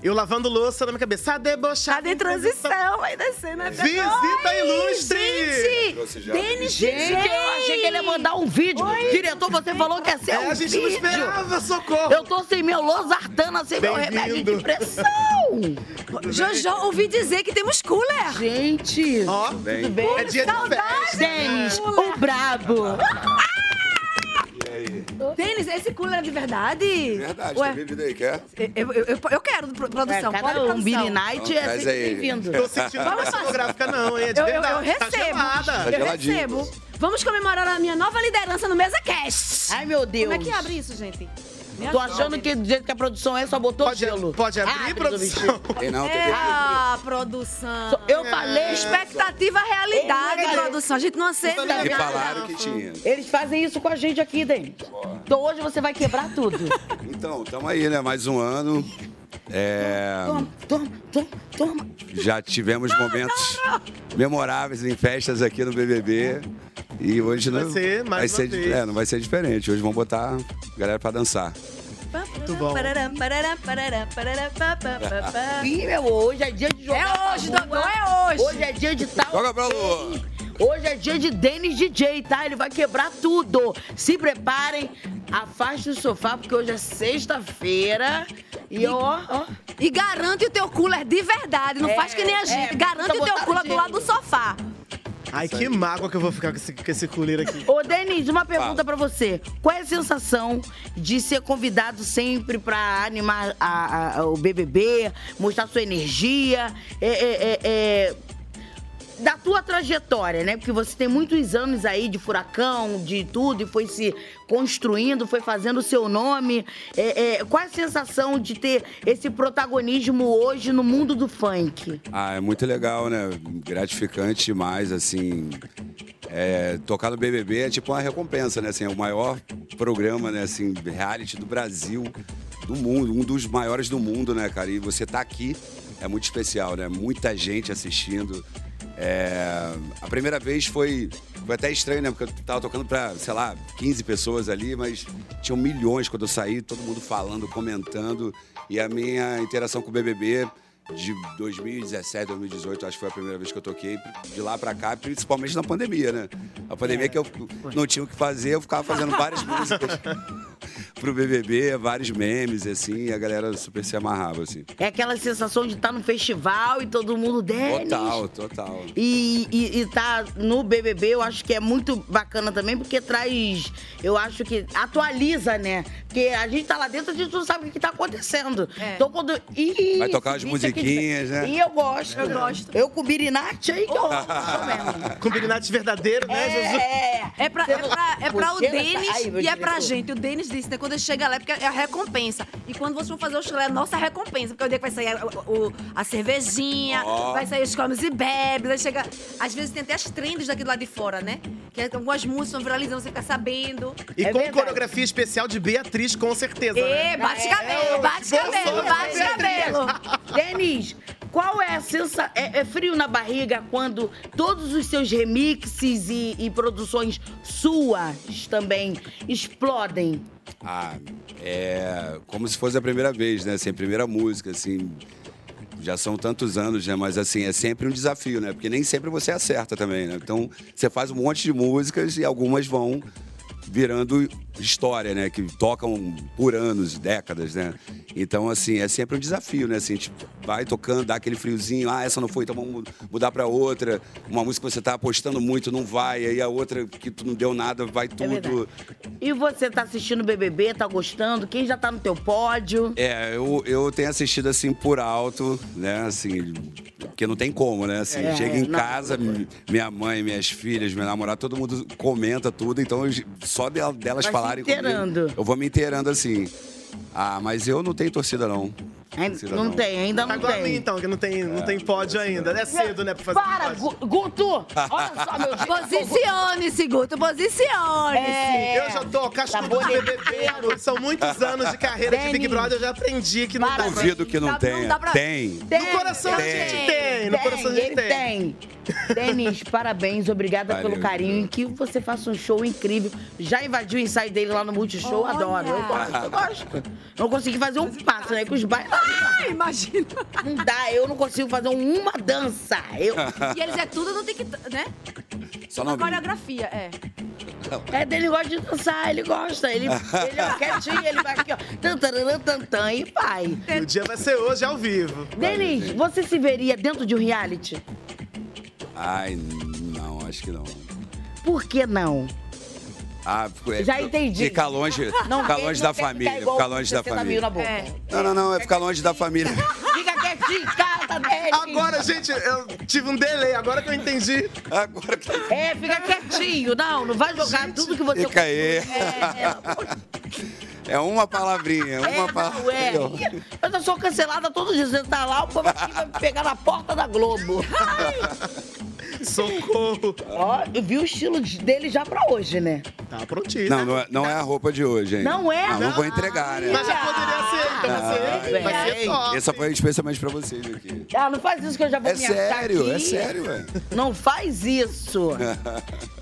Eu lavando louça na minha cabeça. A debochada Tá em transição, vai descendo até Visita ilustre! Trouxe Gente! Denis Gente, DJ! eu achei que ele ia mandar um vídeo. Diretor, você falou que ia ser É, um a gente não vídeo. esperava, socorro! Eu tô sem meu losartana, sem meu remédio de pressão. Jojo, ouvi dizer que temos cooler. Gente, Ó, tudo bem? É dia de festa. Denis, o brabo. Denis, esse cooler é de verdade? Verdade, Ué, tem bebida aí, quer? eu, eu, eu, eu quero, pro- produção. É, cada um. Billy Night é sempre aí. bem-vindo. Tô sentindo Vamos uma fazer. cenográfica não, hein? É de Eu, eu, eu verdade. Tá recebo. gelada. Tá eu recebo. Vamos comemorar a minha nova liderança no Mesa Cast. Ai, meu Deus. Como é que abre isso, gente? Tô achando que do jeito que a produção é, só botou Pode, gelo. pode abrir, Abre, produção? Tem não, tem É bebida. a produção. Eu falei. Expectativa, realidade, produção. A gente não aceita. Me falaram que tinha. Eles fazem isso com a gente aqui, Denis. Então hoje você vai quebrar tudo. Então, tamo aí, né? Mais um ano. É, Toma, toma, toma, toma. já tivemos momentos memoráveis em festas aqui no BBB. E hoje não Vai ser mais vai ser, vez. é, não vai ser diferente. Hoje vamos botar a galera pra dançar. Muito bom. Ih, meu, hoje é dia de jogar. É hoje, Dodô, é hoje. Hoje é dia de tal. Joga pra lua! Hoje é dia de Denis DJ, tá? Ele vai quebrar tudo. Se preparem, afaste o sofá, porque hoje é sexta-feira. E ó, ó. E garante o teu cooler de verdade. Não É, faz que nem a é, gente. garante precisa o teu cooler do Ai, que mágoa que eu vou ficar com esse, com esse cooler aqui. Ô, Denis, uma pergunta pra você. Qual é a sensação de ser convidado sempre pra animar a- a- o BBB, mostrar sua energia? É, é, é, é, da tua trajetória, né? Porque você tem muitos anos aí de furacão, de tudo, e foi se construindo, foi fazendo o seu nome. É, é, qual é a sensação de ter esse protagonismo hoje no mundo do funk? Ah, é muito legal, né? Gratificante demais, assim. É, tocar no BBB é tipo uma recompensa, né? Assim, é o maior programa, né? Assim, reality do Brasil, do mundo, um dos maiores do mundo, né, cara? E você tá aqui é muito especial, né? Muita gente assistindo. É, a primeira vez foi, foi até estranho, né? Porque eu tava tocando pra, sei lá, 15 pessoas ali, mas tinham milhões quando eu saí, todo mundo falando, comentando. E a minha interação com o BBB de 2017, 2018, acho que foi a primeira vez que eu toquei, de lá pra cá, principalmente na pandemia, né? A pandemia que eu não tinha o que fazer, eu ficava fazendo várias músicas pro BBB, vários memes, assim, e a galera super se amarrava, assim. É aquela sensação de estar no festival e todo mundo Denis. Total, total. E, e, e tá no BBB, eu acho que é muito bacana também, porque traz, eu acho que atualiza, né? Porque a gente tá lá dentro, a gente não sabe o que tá acontecendo. Então quando. Ih, Vai tocar as bicho aqui- musiquinhas, né? E eu gosto. Eu gosto. Eu com o Birinati aí que eu gosto mesmo. Com Birinati verdadeiro, né, Jesus? É, É pra, é pra, é pra o tá- Denis e é pra gente. O Denis disse, né? Quando ele chega lá, é porque é a recompensa. E quando vocês vão fazer o show, é a nossa recompensa. Porque é o dia que vai sair a, o- a cervejinha, Ó. vai sair os comes e bebes, aí chega... Às vezes tem até as trends daqui do lado de fora, né? Que é- algumas músicas estão viralizando, você fica sabendo. E É com verdade. coreografia especial de Beatriz, com certeza. E né? bate É, cabelo, bate cabelo, bate cabelo. Denis, qual é a sensação? É, é frio na barriga quando todos os seus remixes e, e produções suas também explodem? Ah, é como se fosse a primeira vez, né? A primeira música, assim. Já são tantos anos, né? Mas assim, é sempre um desafio, né? Porque nem sempre você acerta também, né? Então, você faz um monte de músicas e algumas vão virando história, né? Que tocam por anos, décadas, né? Então, assim, é sempre um desafio, né? Assim, tipo, vai tocando, dá aquele friozinho, ah, essa não foi, então vamos mudar pra outra. Uma música que você tá apostando muito, não vai, aí a outra que tu não deu nada, vai tudo. verdade. E você tá assistindo o BBB, tá gostando? Quem já tá no teu pódio? É, eu, eu tenho assistido assim por alto, né? Assim, porque não tem como, né? Assim, É, chega em não. casa, mi- minha mãe, minhas filhas, meu namorado, todo mundo comenta tudo, então eu- só del- delas Vai falarem comigo, eu vou me inteirando assim. Ah, mas eu não tenho torcida, não. Ainda- não tem, ainda não Agora tem. mim, então, que não tem, não tem pódio ainda. É cedo, né, pra fazer Para, Gu- Guto! Olha só, meu Posicione-se, Guto, posicione-se. É. Eu já tô cascudo de BBB. São muitos anos de carreira de Big Brother, eu já aprendi que não dá pra- Duvido que não tenha. Tem. No coração a gente tem, no coração a gente tem. tem. Denis, parabéns, obrigada Valeu, pelo carinho e que você faça um show incrível. Já invadiu o ensaio dele lá no Multishow, adoro. Eu gosto, eu gosto. Não consegui fazer um passo, né? Com os bailarins. Ai, imagina. Não dá, eu não consigo fazer uma dança. Eu... E eles é tudo no TikTok, né? Só não coreografia, é. É dele gosta de dançar, ele gosta. Ele, ele é quietinho, ele vai aqui, ó. Tan, taran, tan, tan, e vai. E o dia vai ser hoje ao vivo. Denis, você se veria dentro de um reality? Ai, não, acho que não. Por que não? Ah, é- Já entendi. Ficar longe, Não ficar longe da família. Ficar longe da 60 mil família. na boca. Não, não, não, é ficar longe da família. Fica quietinho casa, Denis. Agora, gente, eu tive um delay, agora que eu entendi. Agora que. É, fica quietinho. Não, não vai jogar tudo que você... Fica aí. É, É uma palavrinha, uma é, palavrinha. é. Eu sou cancelada todo dia. Você tá lá, o povo aqui vai me pegar na porta da Globo. Socorro. Ó, eu vi o estilo dele já pra hoje, né? Tá prontinho. Não, não é, não é a roupa de hoje, hein? Não é? Não, não vou entregar, né? Mas já poderia ser, então vai ser, vai ser top. Essa foi especialmente pra vocês aqui. Ah, não faz isso que eu já vou É me achar sério, aqui. é sério, ué. Não faz isso.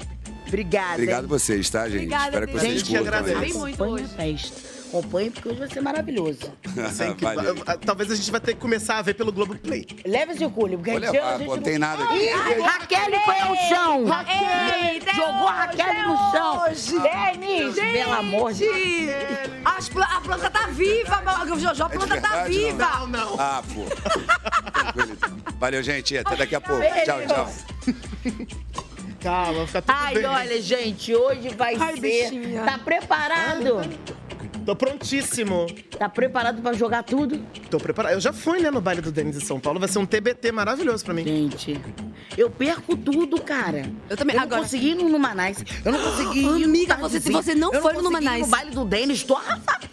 Obrigada. Obrigado hein? vocês, tá, gente? Obrigada, Espero que Deus. vocês Gente, curtam. Vem muito Acompanhe a festa. Acompanhe, porque hoje vai ser maravilhoso. Assim que- ah, Talvez a gente vai ter que começar a ver pelo Globoplay. Leve esse culho, porque Vou a gente, levar, a gente não- tem nada aqui. Ih, Raquel foi ao chão. Eita, Jogou a Raquel no chão. hoje. Denis, pelo amor de Deus. As a planta tá viva, meu- Jojo, a planta tá verdade, não? viva. Não, não. Ah, pô. Então. Valeu, gente. Até daqui a pouco. Tchau, tchau. Calma, fica tudo Ai, bem. olha, gente, hoje vai Ai, ser. bichinha. Tá preparado? Tô prontíssimo. Tá preparado pra jogar tudo? Tô preparado. Eu já fui, né, no baile do Denis de São Paulo. Vai ser um TBT maravilhoso pra mim. Gente, eu perco tudo, cara. Eu também. Eu Agora- não consegui ir no Numanais. Eu não consegui ir Amiga, no você- se você não eu foi no consegui ir Numanais- no baile do Denis, tô.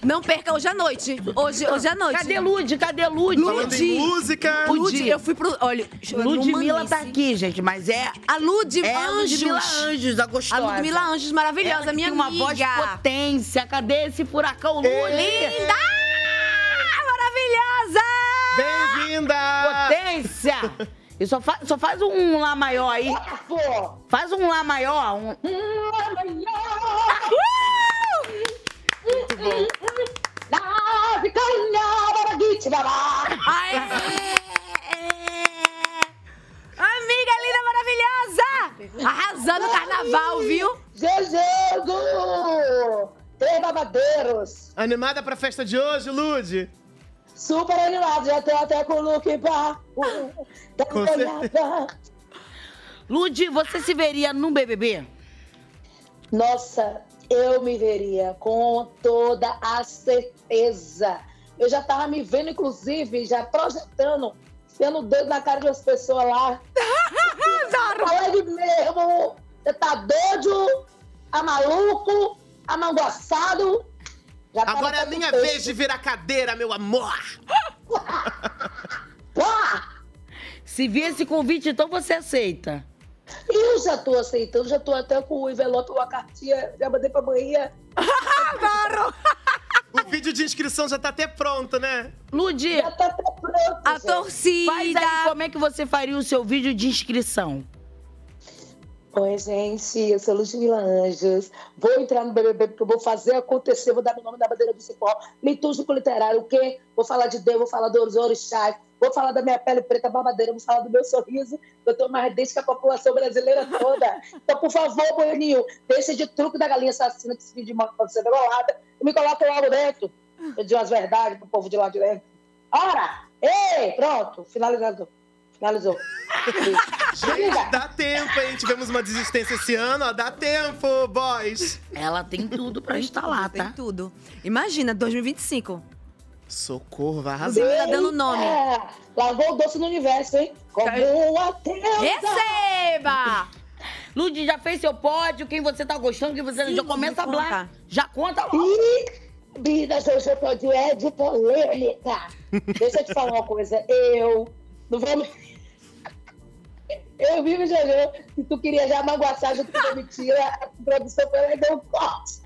Não perca hoje à noite. Hoje, hoje à noite. Cadê Lud? Cadê Lud? Falando em música. Lud, eu fui pro. Olha, Ludmilla tá aqui, gente, mas é... A Lud É a Anjos. Ludmilla Anjos, a gostosa. A Ludmilla Anjos, maravilhosa, Ela minha tem uma amiga. voz potência. Cadê esse furacão Lud? Linda! Maravilhosa! Bem-vinda! Potência! E só, fa- só faz um Lá maior aí. Faz um Lá maior. Um... Aê! Amiga linda, maravilhosa! Arrasando o carnaval, viu? Jejudo! Três babadeiros! Animada pra festa de hoje, Lude? Super animado, já tô até com o look pra... Tá Com olhada. Lud, você se veria no BBB? Nossa, eu me veria com toda a certeza. Eu já tava me vendo, inclusive, já projetando, sendo o dedo na cara das pessoas lá. Alegre mesmo. Você tá doido? A maluco? Amangoçado? Já Agora é a minha vez de virar cadeira, meu amor! Se vir esse convite, então você aceita. Eu já tô aceitando, já tô até com o envelope, uma cartinha, já mandei pra manhã. O vídeo de inscrição já tá até pronto, né? Lud, Já tá até pronto. A gente. torcida. faz aí como é que você faria o seu vídeo de inscrição. Oi, gente, eu sou Ludmilla Anjos. Vou entrar no BBB porque eu vou fazer acontecer. Vou dar meu nome na bandeira do cipó. Litúrgico literário, o quê? Vou falar de Deus, vou falar dos orixás, vou falar da minha pele preta babadeira, vou falar do meu sorriso. Eu tô mais dente que a população brasileira toda. Então, por favor, Boninho, deixa de truque da galinha assassina que esse vídeo de pode ser degolada e me coloca lá dentro. Eu digo as verdades pro povo de lá de dentro. Ora! Ei! Pronto, finalizando. Finalizou. Gente, dá tempo, hein? Tivemos uma desistência esse ano, ó. Dá tempo, boys. Ela tem tudo pra instalar, Tem tá? tudo. Imagina, 2025. Socorro, vai arrasar. Ludmilla dando nome. É, lavou o doce no universo, hein? Como uma deusa. Receba! Lud, já fez seu pódio, quem você tá gostando, quem você Sim, já começa a falar. Já conta logo. Ih, Vida Jojo Todinho é de polêmica. Deixa eu te falar uma coisa. Eu não vou. Eu vi, Jojo, se tu queria já magoaçar junto com a mentira, a produção foi lá e deu um corte.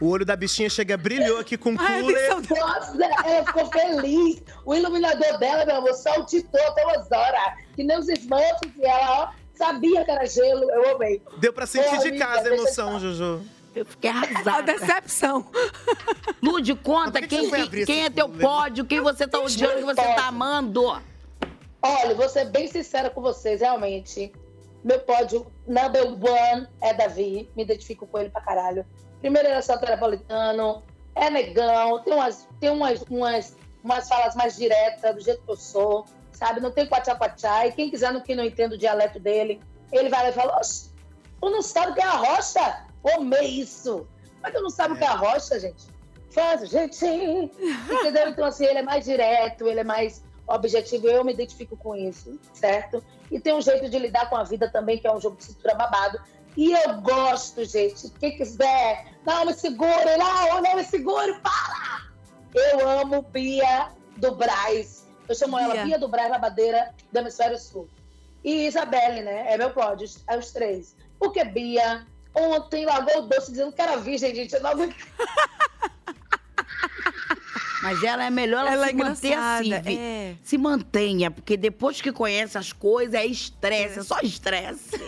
O olho da bichinha chega, brilhou aqui com cooler. Nossa, ela ficou feliz. O iluminador dela, meu amor, saltitou até umas horas. Que nem os Smurfs, e ela, ó, sabia que era gelo. Eu amei. Deu pra sentir de amiga, casa a emoção. Jojo. Eu fiquei arrasada. A decepção. Lude, conta que que quem, abrir quem é teu pódio, quem você tá odiando, quem você tá amando. Olha, vou ser bem sincera com vocês, realmente. Meu pódio number one é Davi. Me identifico com ele pra caralho. Primeiro ele é Napolitano, é negão, tem umas, tem umas, umas, umas falas mais diretas, do jeito que eu sou, sabe? Não tem quatiá-quatiá. E quem quiser, no que não entende o dialeto dele, ele vai lá e fala, Oxe, tu não sabe o que é a rocha? Amei isso. Mas tu não sabe o que é a rocha, gente? Faz jeitinho. Entendeu? Então, assim, ele é mais direto, ele é mais objetivo. Eu me identifico com isso, certo? E tem um jeito de lidar com a vida também, que é um jogo de cintura babado. E eu gosto, gente. Quem quiser, não me segure, não, não me segure, para! Eu amo Bia do Braz. Eu chamo ela Bia. Bia do Braz Babadeira do Hemisfério Sul. E Isabelle, né? É meu pódio, é os três. Porque Bia ontem largou o doce dizendo que era virgem, gente. Eu não. Mas ela é melhor ela, Ela se é manter assim. é. Se mantenha, porque depois que conhece as coisas, é estresse, é, só estresse.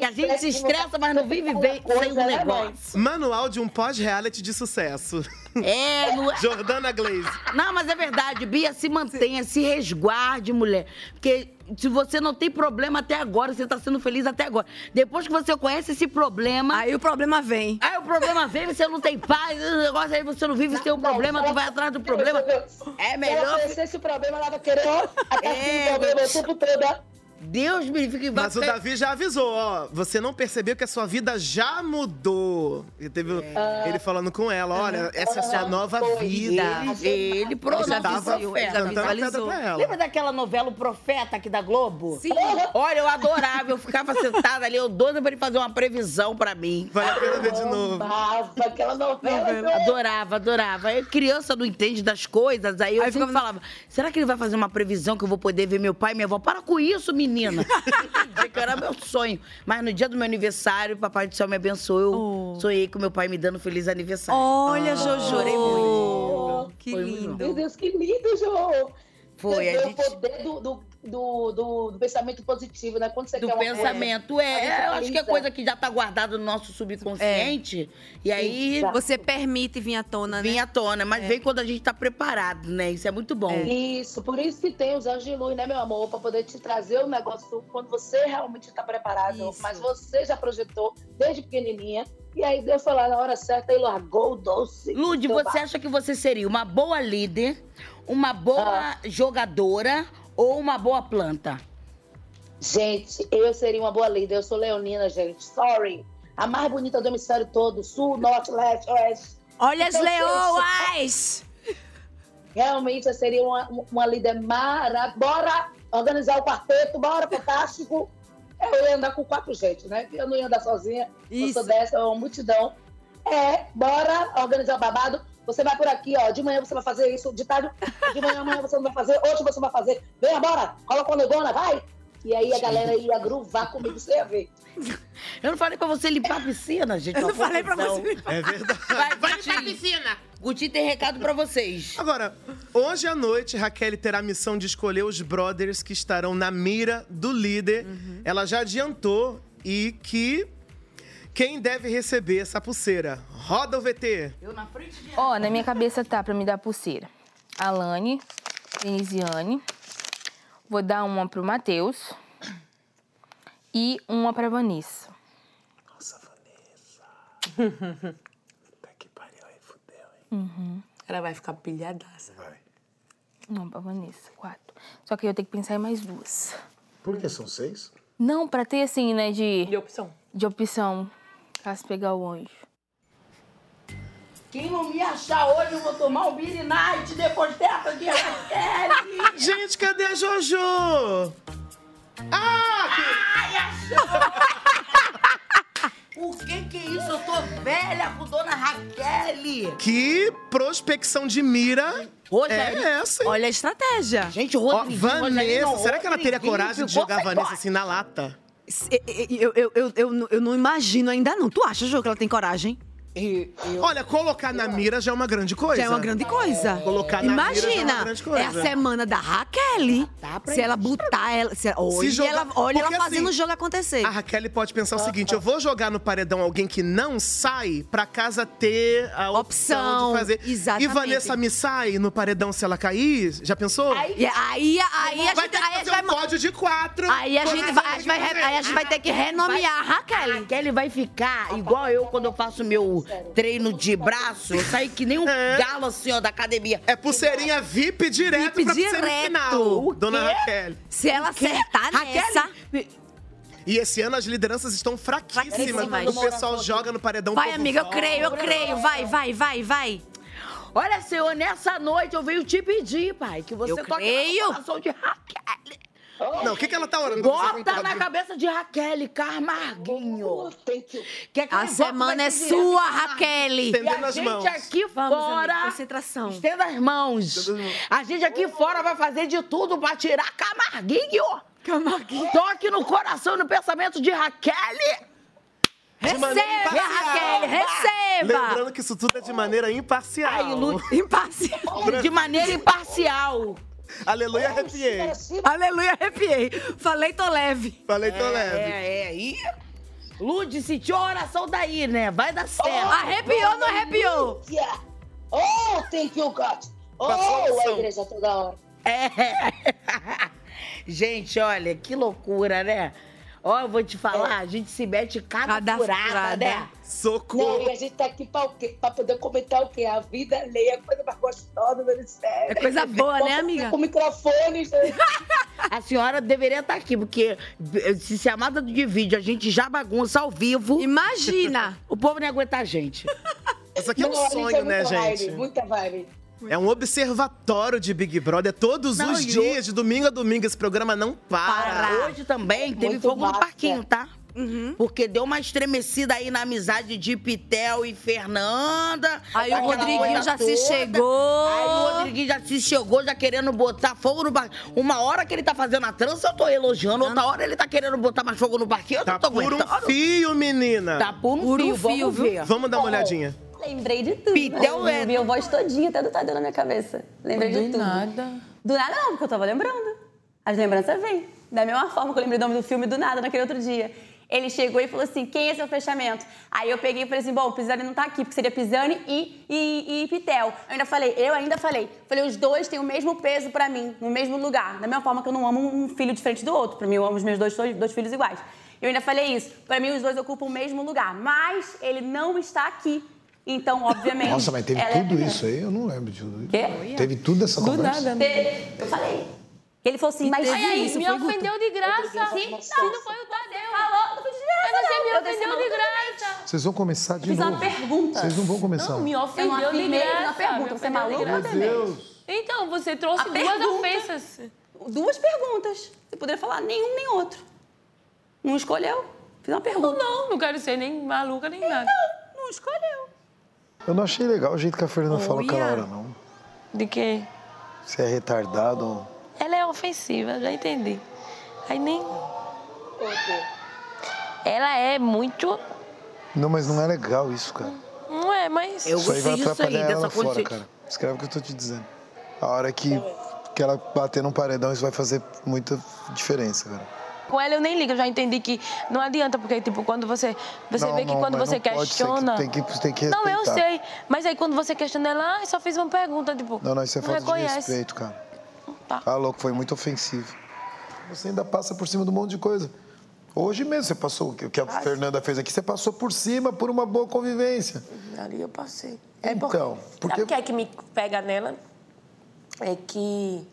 E a gente se estressa, mas não vive bem sem o né, negócio. Manual de um pós-reality de sucesso. É, no... Jordana Glaze. Não, mas é verdade, Bia, se mantenha, se resguarde, mulher. Porque se você não tem problema até agora, você tá sendo feliz até agora. Depois que você conhece esse problema. Aí o problema vem. Aí o problema vem, você não tem paz, o negócio aí você não vive sem o problema, tu vai atrás do problema. É Se ela melhor. conhecesse o problema, ela vai querer, ó, até É, o problema o tempo todo, ó. Deus me livre que vai Mas o Davi já avisou, ó. Você não percebeu que a sua vida já mudou. Ele, teve, É. ele falando com ela, olha, essa é a sua nova vida. Ele, ele pronto, Ele já visualizou. Lembra daquela novela O Profeta aqui da Globo? Sim. Olha, eu adorava, eu ficava sentada ali, eu doida pra ele fazer uma previsão pra mim. Vale a pena ver de novo. Amava aquela novela. Adorava, adorava. Aí criança não entende das coisas, aí eu sempre falava, será que ele vai fazer uma previsão que eu vou poder ver meu pai e minha avó? Para com isso, menina! Entendi que era meu sonho. Mas no dia do meu aniversário, o Papai do Céu me abençoou. Eu sonhei com meu pai me dando feliz aniversário. Olha, Ah, Jojo. Chorei muito. Que Foi muito lindo. Meu Deus, que lindo, Jô! Foi, a gente- o poder do, do, do, do- do pensamento positivo, né? Quando você do quer uma pensamento. coisa, É, gente eu acho que é coisa que já tá guardada no nosso subconsciente. E aí. Você permite vir à tona, né? Vem à tona, mas vem quando a gente tá preparado, né? Isso é muito bom. Isso, por isso que tem os anjos de luz, né, meu amor? Pra poder te trazer o negócio quando você realmente tá preparado. Mas você já projetou desde pequenininha. E aí Deus foi lá na hora certa e largou o doce. Lude, você bar. acha que você seria uma boa líder, uma boa jogadora ou uma boa planta? Gente, eu seria uma boa líder. Eu sou leonina, gente. Sorry. A mais bonita do hemisfério todo. Sul, norte, leste, oeste. Olha as Então, leoas! Realmente, eu seria uma, uma líder maravilhosa. Bora organizar o quarteto, bora, fantástico. Eu ia andar com quatro gente, né? Eu não ia andar sozinha. Eu Isso. sou dessa, é uma multidão. É, bora organizar o babado. Você vai por aqui, ó. De manhã você vai fazer isso, de tarde, de manhã amanhã você não vai fazer, hoje você vai fazer. Venha, bora, coloca a negona, vai. E aí a galera ia gruvar comigo, você ia ver. Eu não falei pra você limpar a piscina, gente. Eu não falei pra você limpar. É verdade. Vai, vai limpar a piscina. Guti tem recado pra vocês. Agora, hoje à noite, Raquel terá a missão de escolher os brothers que estarão na mira do líder. Ela já adiantou e que quem deve receber essa pulseira? Roda o VT. Eu na frente de... Ó, na minha cabeça tá pra me dar pulseira. Alane, Denisiane. Vou dar uma pro Matheus. E uma pra Vanessa. Uhum. Ela vai ficar pilhadaça. Não, pra Vanessa, quatro. Só que eu tenho que pensar em mais duas. Por que são seis? Não, pra ter assim, né, de... De opção. De opção, caso pegar o anjo. Quem não me achar hoje, eu vou tomar um Billy Night depois dessa de Raquel. Gente, cadê a Jojo? Ah! O que que é isso? Eu tô velha com Dona Raquel. Que prospecção de mira é essa? hein? Olha a estratégia. Gente, o Ó, Rodriguinho, Vanessa, Rosarino, será que ela teria coragem de jogar Vanessa assim na lata? Eu, eu, eu, eu, eu, não- imagino ainda não. Tu acha, Jô, que ela tem coragem? Olha, colocar na mira já é uma grande coisa. Já é uma grande coisa. Colocar na mira já é uma Imagina, grande coisa. é a semana da Raquel. se ela botar ela. Se, olha, jogar- ela, olha ela Porque, fazendo assim, o jogo acontecer. A Raquel pode pensar o seguinte: eu vou jogar no paredão alguém que não sai pra casa ter a opção, Opção, de fazer. exatamente. E Vanessa me sai no paredão se ela cair? Já pensou? E aí, aí, a vai gente, ter que aí fazer um vai. pódio de quatro. Aí a gente vai, a gente vai, aí a gente vai ter que renomear a Raquel. A Raquel vai ficar igual eu quando eu faço meu treino de braço. Eu saio que nem um galo assim, ó, da academia. É pulseirinha VIP direto VIP pra direto. semifinal, O dona? Raquel. Se ela acertar nessa. E esse ano as lideranças estão fraquíssimas. Fraquíssimas. O pessoal joga no paredão Vai, amiga, eu creio, eu creio. Vai, vai, vai, vai. Olha, senhor, nessa noite eu venho te pedir, pai, que você Eu toque creio. no coração de Raquel. Não, o que, que ela tá orando? Bota na cabeça de Raquel, Carmarguinho. Que é A semana é sua, Raquel. Estendendo a as gente mãos. aqui Vamos, fora... amiga, concentração. Estenda as mãos. A gente aqui fora vai fazer de tudo pra tirar Camarguinho. Camarguinho. Toque no coração e no pensamento de Raquel. Receba. Raquel, receba. Lembrando que isso tudo é de maneira imparcial. Ai, Lu- Imparcial. De maneira imparcial. Aleluia, arrepiei. Aleluia, arrepiei. Falei, tô leve. Falei, tô leve. É, é. E... Lud, sentiu a oração daí, né? Vai dar certo. Arrepiou ou não arrepiou? Oh, thank you, God. Oh, a igreja toda hora. É. Gente, olha, que loucura, né? Ó, eu vou te falar, a gente se mete cada, Cada furada, furada. né? Socorro. Não, e a gente tá aqui pra, o quê? pra poder comentar o quê? A vida alheia, a coisa mais gostosa do ministério. É coisa boa, né, amiga? Com microfone, gente. A senhora deveria estar aqui, porque eh, se chamada de vídeo a gente já bagunça ao vivo. Imagina! O povo não ia aguentar a gente. Isso aqui é um Não, sonho, foi né, muita gente? Vibe, muita vibe. É um observatório de Big Brother. Todos Não, os dias, de domingo a domingo, esse programa não para. Hoje também teve Muito fogo no massa. parquinho, tá? Porque deu uma estremecida aí na amizade de Pitel e Fernanda. Aí o Rodriguinho já se toda. chegou. Aí o Rodriguinho já se chegou, já querendo botar fogo no parquinho. Uma hora que ele tá fazendo a trança, eu tô elogiando. Outra hora ele tá querendo botar mais fogo no parquinho, eu Tá não tô por um aguentando. fio, menina. Tá por um Por um fio, fio, vamos viu? ver. Vamos dar uma olhadinha. Lembrei de tudo. Pitel é- Minha voz todinha, até do Tadeu na minha cabeça. Lembrei de Do tudo. nada. Do nada não, porque eu tava lembrando. As lembranças vêm. Da mesma forma que eu lembrei do nome do filme do nada naquele outro dia. Ele chegou e falou assim: quem é seu fechamento? Aí eu peguei e falei assim: bom, o Pisani não tá aqui, porque seria Pisani e, e, e Pitel. Eu ainda falei, eu ainda falei. Falei, os dois têm o mesmo peso pra mim, no mesmo lugar. Da mesma forma que eu não amo um filho diferente do outro. Pra mim, eu amo os meus dois, dois filhos iguais. Eu ainda falei isso. Pra mim, os dois ocupam o mesmo lugar. Mas ele não está aqui. Então, obviamente. Nossa, mas teve ela é tudo primeiro. isso aí? Eu não lembro de tudo. Quê? Teve tudo essa Do conversa? nada. Teve. Eu falei. Ele falou assim, mas aí, isso, me ofendeu de graça. Sim, não, não foi o Tadeu. Falou, não foi de graça. Mas você me não. Ofendeu de graça. Vocês vão começar de Fiz novo. uma pergunta. Vocês não vão começar. Não, me Eu não ofendeu de fiz graça. uma pergunta. me Você é ofendeu de maluco ou demente? Então, você trouxe A duas pergunta- ofensas. Duas perguntas. Você poderia falar nenhum nem outro. Não escolheu. Fiz uma pergunta. Não, não quero ser nem maluca nem nada. Não escolheu. Eu não achei legal o jeito que a Fernanda falou aquela hora, não. De quê? Você é retardado. Ela é ofensiva, já entendi. Aí nem. Ela é muito. Não, mas não é legal isso, cara. Não é, mas. Eu isso aí vai aí, atrapalhar ela fora, cara. Escreve o que eu tô te dizendo. A hora que, que ela bater num paredão, isso vai fazer muita diferença, cara. Com ela eu nem ligo, eu já entendi que não adianta, porque, tipo, quando você. Você Não, vê que não, quando você ser que questiona. tem que- tem que Não, eu respeitar. sei. Mas aí quando você questiona ela, ah, só fiz uma pergunta, tipo. Não, não, isso é falta de reconhece. respeito, cara. Tá. Tá louco, foi muito ofensivo. Você ainda passa por cima de um monte de coisa. Hoje mesmo você passou, o que a Fernanda fez aqui, você passou por cima por uma boa convivência. Ali eu passei. Então, porque... Sabe o que é que me pega nela? É que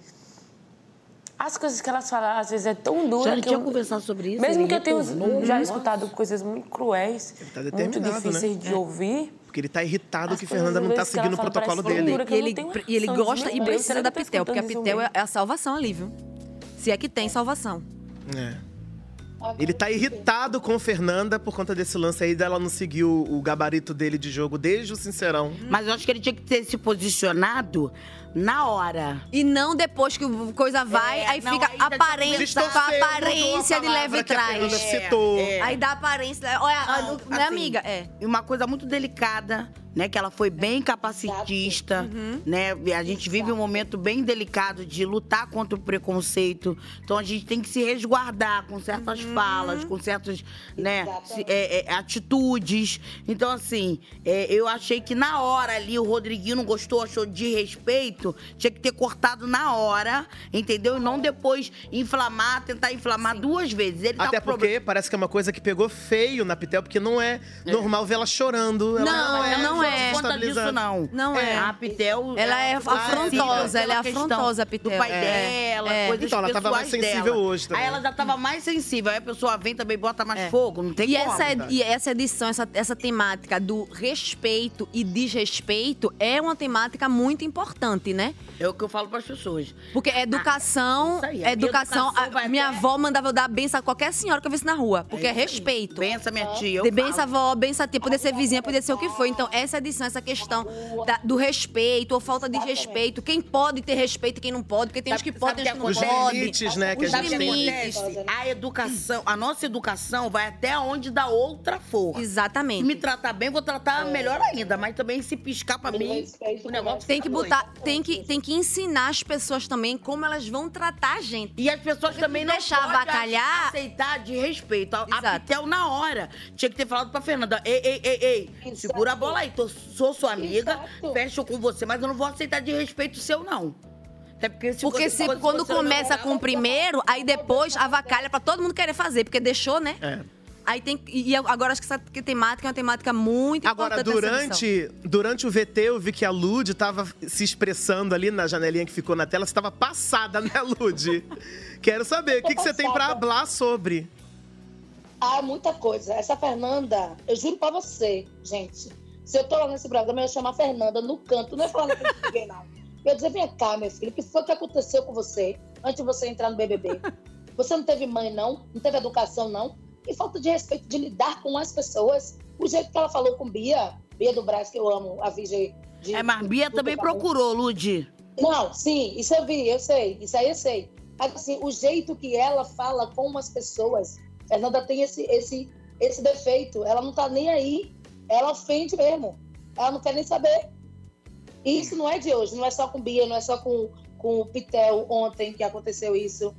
as coisas que elas falam às vezes é tão dura Já que tinha eu, conversado sobre isso, Mesmo que eu tenha já Nossa. escutado coisas muito cruéis, tá muito determinado, difíceis né? de ouvir. Porque ele tá irritado As que Fernanda não tá ela seguindo o protocolo dele. E ele, e ele gosta e precisa da Pitel, porque a Pitel é a salvação ali, viu? Se é que tem salvação. É. Ele tá irritado com Fernanda por conta desse lance aí dela não seguir o, o gabarito dele de jogo desde o Sincerão. Mas eu acho que ele tinha que ter se posicionado na hora. E não depois que o coisa vai, É, aí não, fica aí aparência, com a a aparência de leve que a trás. Fernanda citou. É. Aí dá aparência. Olha, a- Não, né, assim, amiga? É. E uma coisa muito delicada, né? Que ela foi bem capacitista, Uhum. né? E A gente vive um momento bem delicado de lutar contra o preconceito. Então a gente tem que se resguardar com certas Uhum. falas, com certas né, se- é, é, atitudes. Então, assim, é, eu achei que na hora ali o Rodriguinho não gostou, achou de respeito, tinha que ter cortado na hora, entendeu? E não depois inflamar, tentar inflamar duas vezes. Ele tá Até problema- porque parece que é uma coisa que pegou feio na Pitel, porque não é, normal ver ela chorando. Ela Não, é, não é. Conta disso, não. Não é. A Pitel. Ela é ela afrontosa, ela é afrontosa, a Pitel. Do pai É. dela, É. coisas Então, ela tava mais sensível hoje também. Aí ela já tava mais sensível. Aí a pessoa vem também bota mais fogo, não tem e como. essa, e essa edição, essa, essa temática do respeito e desrespeito é uma temática muito importante, né? É o que eu falo para as pessoas. Porque educação, isso aí, a educação, educação a, minha até- avó mandava eu dar benção a qualquer senhora que eu visse na rua, porque é, aí. respeito. Bença minha tia, eu De benção avó, benção tia, poder ser vizinha, poder ser o que for. Então, essa edição, essa questão da- do respeito ou falta de respeito, quem pode ter respeito e quem não pode, porque tem gente que pode, tem gente que não Os pode. limites, né, que a Os gente tem. limites. A educação, a nossa educação vai até onde da outra for. Exatamente. Me tratar bem, vou tratar melhor ainda. Mas também se piscar pra mim, o negócio Tem que botar, doido. tem que, tem que ensinar as pessoas também como elas vão tratar a gente. E as pessoas também não deixar podem avacalhar. aceitar de respeito. A, a Pitel, na hora, tinha que ter falado pra Fernanda: ei, ei, ei, ei, segura a bola aí. Tô, sou sua amiga, fecho com você, mas eu não vou aceitar de respeito seu, não. Até porque se Porque você- se, quando começa não- com o primeiro, aí depois avacalha pra todo mundo querer fazer, porque deixou, né? É. Aí tem. E agora acho que essa temática é uma temática muito Agora, importante. edição. durante, durante o VT, eu vi que a Lud tava se expressando ali na janelinha que ficou na tela. Você tava passada, né, Lud? Quero saber, o que, que você tem pra falar sobre? Há muita coisa. Essa Fernanda, eu juro pra você, gente. Se eu tô lá nesse programa, eu ia chamar a Fernanda no canto, não é falando com ninguém, não. Eu ia dizer, vem cá, meu filho, o que foi que aconteceu com você antes de você entrar no BBB? Você não teve mãe, não? Não teve educação, não? Que falta de respeito de lidar com as pessoas. O jeito que ela falou com Bia, Bia do Brás, que eu amo, a Virgem de... É, mas Bia também procurou, Lud. Não, sim, isso eu vi, eu sei. Isso aí eu sei. Mas, assim, o jeito que ela fala com as pessoas, Fernanda tem esse, esse, esse defeito. Ela não tá nem aí. Ela ofende mesmo. Ela não quer nem saber. E isso não é de hoje, não é só com Bia, não é só com, com o Pitel ontem que aconteceu isso.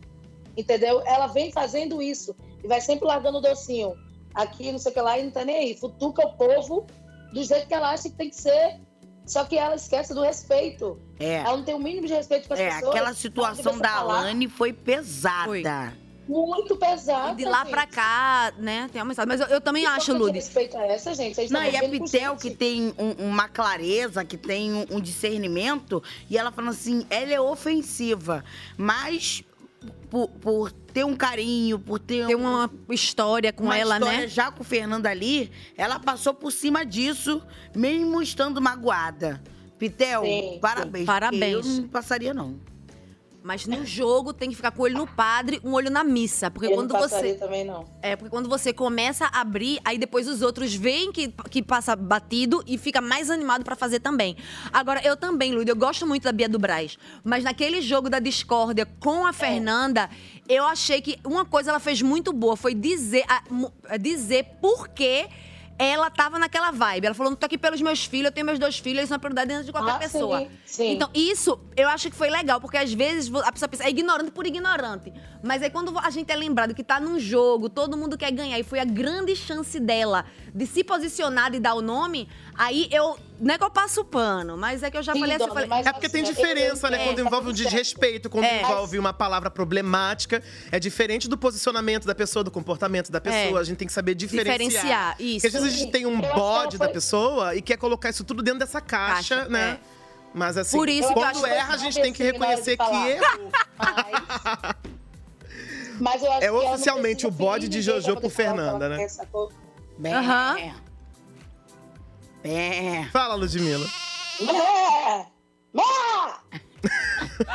Entendeu? Ela vem fazendo isso e vai sempre largando o docinho. Aqui, não sei o que lá, e não tá nem aí. Futuca o povo do jeito que ela acha que tem que ser. Só que ela esquece do respeito. É. Ela não tem o mínimo de respeito com as É, pessoas. aquela Na situação da falar, Alane foi pesada. Muito pesada. E de lá gente. pra cá, né? Tem uma mensagem. Mas eu, eu também Que acho, de Lud. respeito a essa, gente. Vocês Não, e a com Pitel, que tem um- uma clareza, que tem um, um discernimento, e ela falando assim, ela é ofensiva, mas por, por ter um carinho, por ter, Tem uma história com uma ela, história né? já com o Fernando ali, ela passou por cima disso, mesmo estando magoada. Pitel, Sim, sim. parabéns. Parabéns. porque Eu não passaria, não. Mas no jogo tem que ficar com o olho no padre, um olho na missa. Porque Eu quando não você. também, não. É, porque quando você começa a abrir, aí depois os outros veem que, que passa batido e fica mais animado pra fazer também. Agora, eu também, Lúdia, eu gosto muito da Bia do Braz. Mas naquele jogo da discórdia com a Fernanda, eu achei que uma coisa ela fez muito boa foi dizer, a- dizer por que ela tava naquela vibe. Ela falou: não tô aqui pelos meus filhos, eu tenho meus dois filhos, isso é uma prioridade dentro de qualquer Ah, pessoa. sim, sim. Então, isso eu acho que foi legal, porque às vezes a pessoa pensa, é ignorante por ignorante. Mas aí quando a gente é lembrado que tá num jogo, todo mundo quer ganhar, e foi a grande chance dela de se posicionar e dar o nome, aí eu. Não é que eu passo o pano, mas é que eu já Sim, falei assim. dona, falei, É porque tem diferença, né? É, Quando envolve um desrespeito, quando É. envolve uma palavra problemática. É diferente do posicionamento da pessoa, do comportamento da pessoa. É. A gente tem que saber diferenciar. Diferenciar, isso. Porque às vezes a gente tem um bode da foi- pessoa e quer colocar isso tudo dentro dessa caixa, Caixa, né? é. Mas assim, Por isso quando erra, a gente tem que reconhecer que errou. Mas eu acho É oficialmente o bode de Jojo pro ela Fernanda, né? Bem, Aham. bem. Fala, Ludmilla. Má! Má!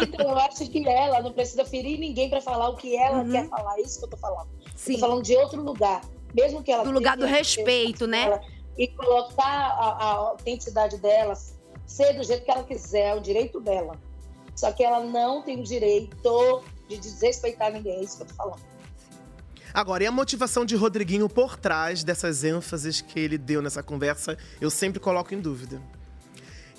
Então, eu acho que ela não precisa ferir ninguém pra falar o que ela Uhum. quer falar. É isso que eu tô falando. Tô falando de outro lugar. Mesmo que ela Do lugar do respeito, né? E colocar a, a autenticidade dela, ser do jeito que ela quiser, é o direito dela. Só que ela não tem o direito de desrespeitar ninguém, é isso que eu tô falando. Agora, e a motivação de Rodriguinho por trás dessas ênfases que ele deu nessa conversa, eu sempre coloco em dúvida.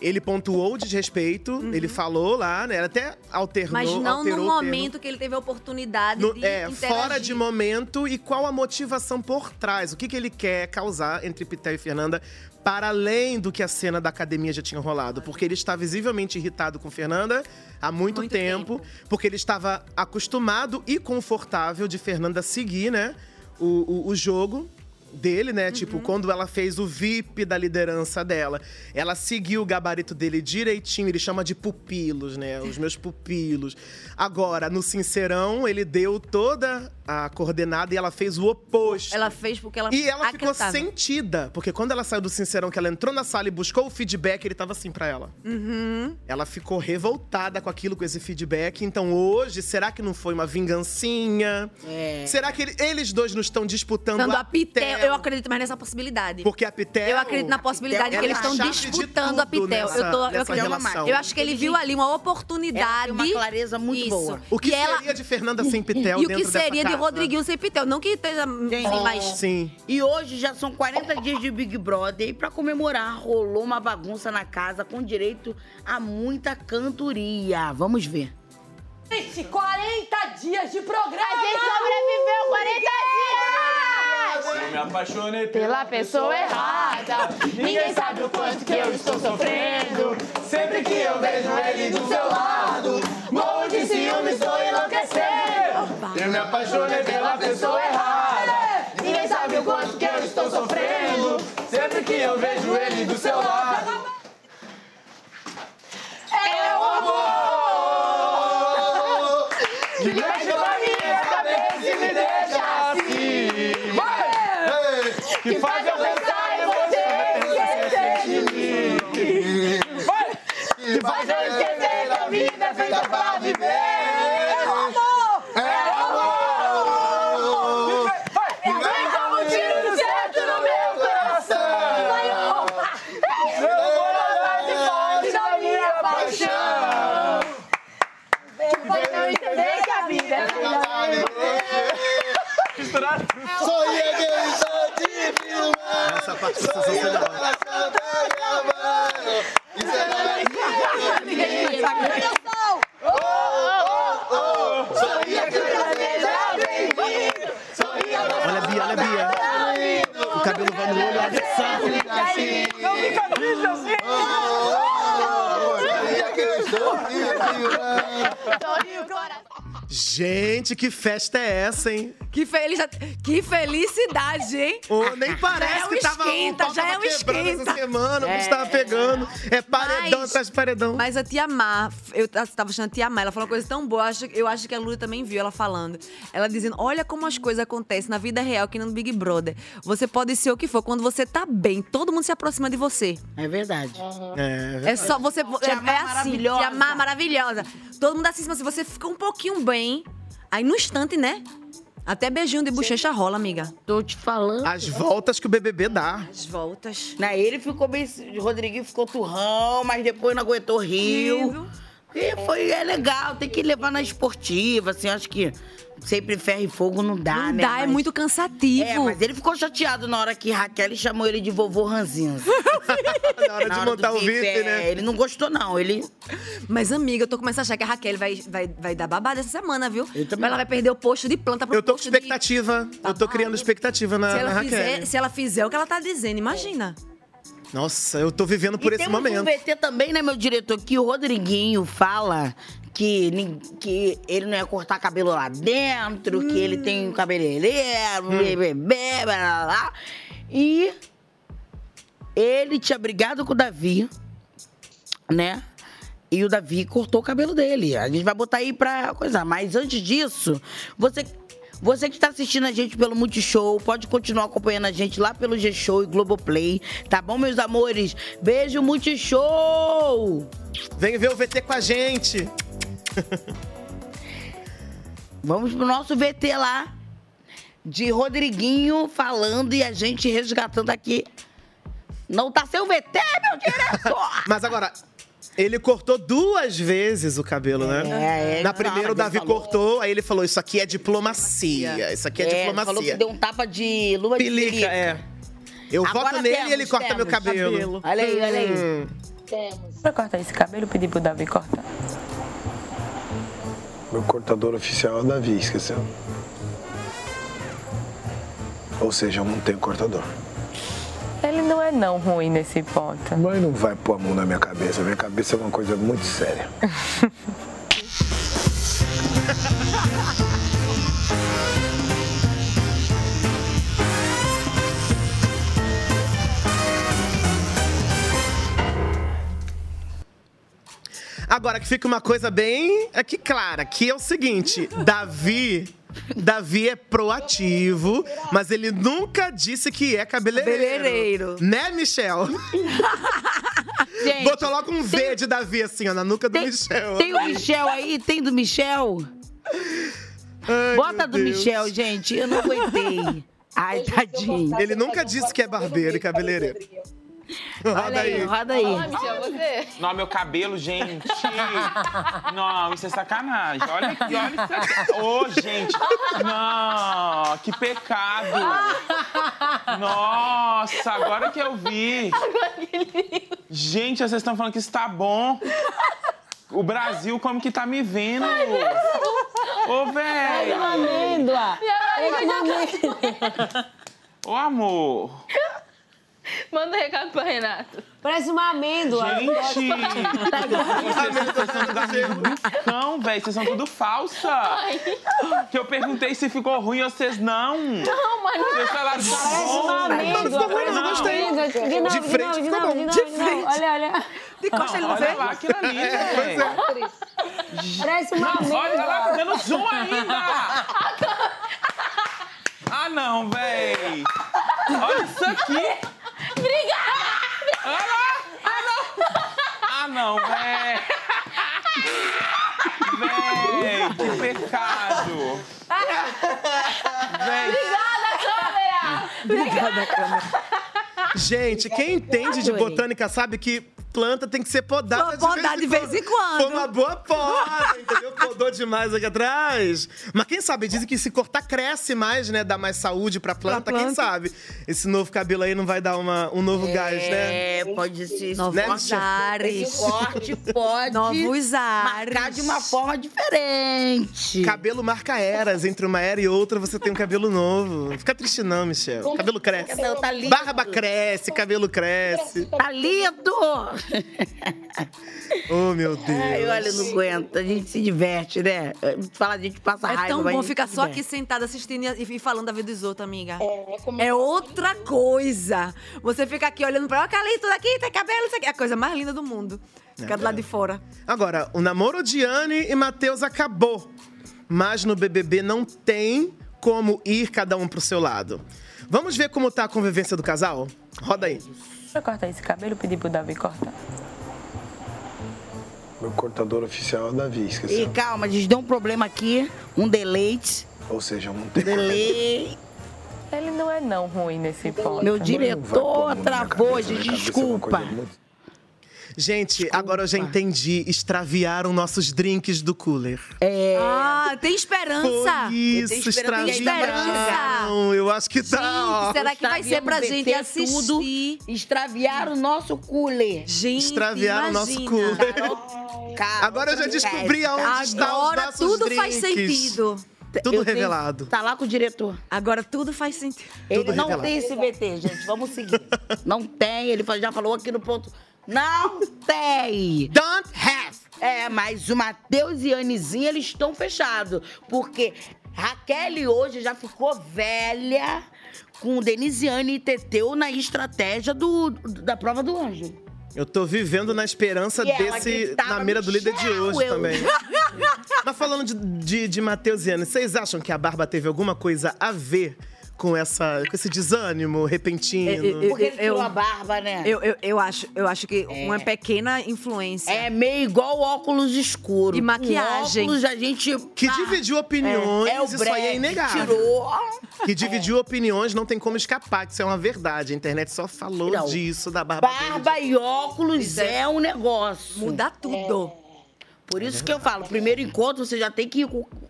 Ele pontuou o desrespeito, ele falou lá, né? Ele até alternou, Mas não alterou no momento que ele teve a oportunidade No- de é, interagir. fora de momento e qual a motivação por trás. O que, que ele quer causar entre Pitel e Fernanda para além do que a cena da academia já tinha rolado. Porque ele está visivelmente irritado com Fernanda há muito, tempo, porque ele estava acostumado e confortável de Fernanda seguir, né, o, o, o jogo dele, né? Tipo, quando ela fez o VIP da liderança dela, ela seguiu o gabarito dele direitinho, ele chama de pupilos, né? Os meus pupilos. Agora, no Sincerão, ele deu toda a coordenada e ela fez o oposto. Ela fez porque ela E ela ficou sentida, porque quando ela saiu do Sincerão, que ela entrou na sala e buscou o feedback, ele tava assim pra ela. Uhum. Ela ficou revoltada com aquilo, com esse feedback. Então hoje, será que não foi uma vingancinha? Será que ele- eles dois não estão disputando Dando a a Pitel, eu acredito mais nessa possibilidade. Porque a Pitel. Eu acredito na possibilidade Pitel que eles é estão disputando a Pitel. nessa- eu, tô, eu, acredito, relação. eu acho que ele viu ali uma oportunidade. Ela tem uma clareza muito Isso. boa. O que E ela- seria de Fernanda sem Pitel E o que seria de? Rodriguinho sem Pitel? Não que esteja assim, mais. Sim. E hoje já são 40 dias de Big Brother e pra comemorar rolou uma bagunça na casa com direito a muita cantoria. Vamos ver. Gente, 40 dias de programa! A gente sobreviveu 40 dias! Eu me apaixonei Pela pessoa errada. Ninguém sabe o quanto que eu estou sofrendo. Sempre que eu vejo ele do seu lado, morro de ciúme, estou enlouquecendo. Eu me apaixonei pela pessoa errada. Ninguém sabe o quanto que eu estou sofrendo. Sempre que eu vejo ele do seu lado. É o amor que mexe com a minha cabeça e me deixa assim. Vai! Que faz eu pensar em você esquecer de mim. Vai! Que faz eu esquecer que a vida é feita pra viver. É o amor! É o amor! E vem como um tiro certo no meu coração. Eu vou atrás de fonte da minha paixão. Que faz eu entender que a vida é feita pra viver. Sorria que eu estou te filmando. Essa parte foi sensacional. Olha a Bia, olha a Bia. O cabelo vai no olho, olha só. Não fica triste assim. Gente, que festa é essa, hein? Que, feliz, que felicidade, hein? Ô, nem parece já é um que tava, esquenta, o pau já tava é um quebrando esquenta. essa semana, o É. tava pegando. É paredão Mas- atrás de paredão. Mas a tia Má, eu tava achando a tia Má, ela falou uma coisa tão boa, eu acho, eu acho que a Lula também viu ela falando. Ela dizendo: olha como as coisas acontecem na vida real, que no Big Brother. Você pode ser o que for, quando você tá bem, todo mundo se aproxima de você. É verdade. É, É só você. Tia é, é assim, maravilhosa. tia Má maravilhosa. Todo mundo assim, se você fica um pouquinho bem, aí no instante, né? Até beijinho de bochecha rola, amiga. Tô te falando. As voltas que o BBB dá. As voltas. Na ele ficou bem. O Rodriguinho ficou turrão, mas depois não aguentou rio. E foi é legal, tem que levar na esportiva, assim, acho que sempre ferro e fogo não dá, Não né? dá, é Mas- muito cansativo. É, mas ele ficou chateado na hora que Raquel chamou ele de vovô Ranzinho. na hora de montar o VIP, é, né? Ele não gostou, não. Ele. Mas, amiga, eu tô começando a achar que a Raquel vai, vai, vai dar babada essa semana, viu? Ela vai perder o posto de planta pro Eu tô com posto de... expectativa. Eu tô criando expectativa na, Se na ela, Raquel. fizer, se ela fizer o que ela tá dizendo, imagina. Nossa, eu tô vivendo por e esse temos momento. um VT também, né, meu diretor, que o Rodriguinho fala que, que ele não ia cortar cabelo lá dentro, que ele tem um cabeleireiro, Hum. bebê, blá, blá, blá. E ele tinha brigado com o Davi, né? E o Davi cortou o cabelo dele. A gente vai botar aí pra coisa. Mas antes disso, você. Você que está assistindo a gente pelo Multishow, pode continuar acompanhando a gente lá pelo G-Show e Globoplay, tá bom, meus amores? Beijo, Multishow! Vem ver o VT com a gente. Vamos pro nosso VT lá. de Rodriguinho falando e a gente resgatando aqui. Não tá seu VT, meu diretor! Mas agora, ele cortou duas vezes o cabelo, né? É, é, Na primeira, o Davi falou. cortou, aí ele falou: Isso aqui é diplomacia. Isso aqui é, É, diplomacia. falou que deu um tapa de luva de Pelica, pelica. é. Eu Agora voto nele temos, e ele corta meu temos cabelo. Olha aí, olha aí. Hum. Temos. Pra cortar esse cabelo, pedi pro Davi cortar. Meu cortador oficial é o Davi, esqueceu? Ou seja, eu não tenho cortador. Ele não é não ruim nesse ponto. Mas não vai pôr a mão na minha cabeça. Minha cabeça é uma coisa muito séria. Agora que fica uma coisa bem aqui clara, que é o seguinte, Davi, Davi é proativo, mas ele nunca disse que é cabeleireiro. Cabeleireiro. Né, Michel? Gente, Botou logo um V de Davi assim, ó, na nuca do Michel. Tem o Michel aí? Tem do Michel? Bota meu do Deus. Michel, gente. Eu não aguentei. Ai, tadinho. Ele nunca disse que é barbeiro e cabeleireiro. Roda aí. roda aí. Michel, você. Não, meu cabelo, gente. Não, isso é sacanagem. Olha aqui, olha isso aqui. Ô, gente. Não, que pecado. Nossa, agora que eu vi. Gente, vocês estão falando que isso tá bom. O Brasil como que tá me vendo? Ô, Ai, uma velho. amêndoa. Ai, uma amêndoa. Ô, amor. Manda um recado pra Renato. Parece uma amêndoa. Gente! Vocês vocês são tudo amigo do cão, velho. Vocês são tudo falsa. Que eu perguntei se ficou ruim, vocês não. Não, mas não. Vocês falaram que Parece bom. uma amêndoa. Parece uma amêndoa. De novo, De de frente de novo, bom. de novo, De de novo. frente. Olha, olha. De costa ele não olha vê? lá aquilo ali, velho. Parece uma Não, olha lá, tá amêndoa. dando zoom ainda. Ah, não, véi. Olha isso aqui. Obrigada! Olha lá. Ah, não. Ah, não, véi. Véi, que pecado. Véi. Obrigada, câmera! Obrigada, câmera. Gente, quem entende de botânica sabe que planta tem que ser podada Podar de vez em quando. Foi uma boa poda, entendeu? Podou demais aqui atrás. Mas quem sabe, dizem que se cortar cresce mais, né? Dá mais saúde pra planta. Quem planta. sabe? Esse novo cabelo aí não vai dar uma, um novo gás, né? É, pode ser. Novos Né, Esse ares. corte pode Novos marcar ares. de uma forma diferente. Cabelo marca eras. Entre uma era e outra, você tem um cabelo novo. Não fica triste não, Michel. Cabelo cresce. Cabelo tá lindo. Barba cresce, cabelo cresce. Tá lindo! Oh, meu Deus. Ai, olha, não aguento. A gente se diverte, né? Fala, a gente passa É raiva. tão mas a bom ficar só aqui sentada assistindo e e falando da vida dos outros, amiga. É, como É outra coisa. Você fica aqui olhando pra ela, Calito, daqui, tem cabelo, isso aqui. É a coisa mais linda do mundo. Ficar do lado de fora. Agora, o namoro de Anne e Matheus acabou. Mas no BBB não tem como ir cada um pro seu lado. Vamos ver como tá a convivência do casal? Roda aí. Pra cortar esse cabelo, pedi pro Davi cortar. Meu cortador oficial é o Davi, E esqueceu? calma, a gente deu um problema aqui, um deleite. Ou seja, eu tenho Delay. Ele não é não ruim nesse ponto. Meu diretor travou, cabeça, gente, minha uma desculpa. Gente, agora eu já entendi. Extraviaram nossos drinks do cooler. É. Ah, tem esperança. Foi isso, esperança. Tem extraviaram. Eu acho que tá, ó. Gente, será que vai ser pra gente assistir? tudo, extraviaram o nosso cooler. Gente, Extraviaram o nosso cooler. Carol, Agora eu já descobri aonde está os Agora nossos tudo drinks. faz sentido. Tudo Eu tenho- revelado. Tá lá com o diretor. Agora tudo faz sentido. Ele Tudo não revelado. tem esse VT, gente. Vamos seguir. não tem, ele já falou aqui no ponto. Não tem! Don't have! É, mas o Matheus e Anizinha, eles estão fechados. Porque Raquel hoje já ficou velha com Denisiane e Teteu na estratégia do, da prova do anjo. Eu tô vivendo na esperança E desse na mira do líder de "Michel, hoje eu-" também. Mas falando de, de, de Matheus e Ana, vocês acham que a barba teve alguma coisa a ver com, essa, com esse desânimo repentino? Porque ele tirou a barba, né? Eu, eu, eu acho, eu acho que uma pequena influência. É meio igual óculos escuros. E maquiagem. O óculos a gente. Que dividiu opiniões, É, é o isso aí é inegável. Tirou. Que dividiu opiniões, não tem como escapar, que isso é uma verdade. A internet só falou Não. disso, da barba dele. Barba e óculos é um negócio. Muda tudo. Por isso que eu falo, primeiro encontro você já tem que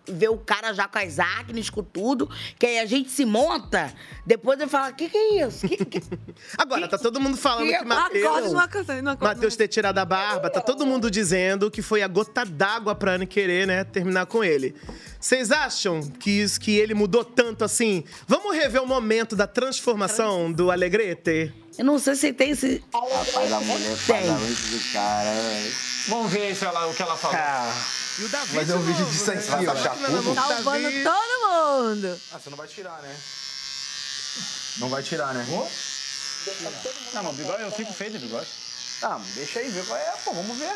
ver o cara já com as acnes, com tudo, que aí a gente se monta, depois eu falo, o que que é isso? Que- que- Agora, tá todo mundo falando que Acorda, não Matheus... Matheus ter tirado a barba, tá todo mundo dizendo que foi a gota d'água pra Anne querer, né, terminar com ele. Vocês acham que, isso, que ele mudou tanto assim? Vamos rever o momento da transformação do Alegrete? Eu não sei se tem esse. Rapaz, a mulher mente do cara, velho. Vamos ver se ela- o que ela falou. E o Davi Mas é um vídeo disso aqui, ó. Salvando todo mundo. Ah, você não vai tirar, né? Não vai tirar, né? Não, mas bigode, eu fico feio de bigode. Ah, deixa aí ver qual é, pô, vamos ver.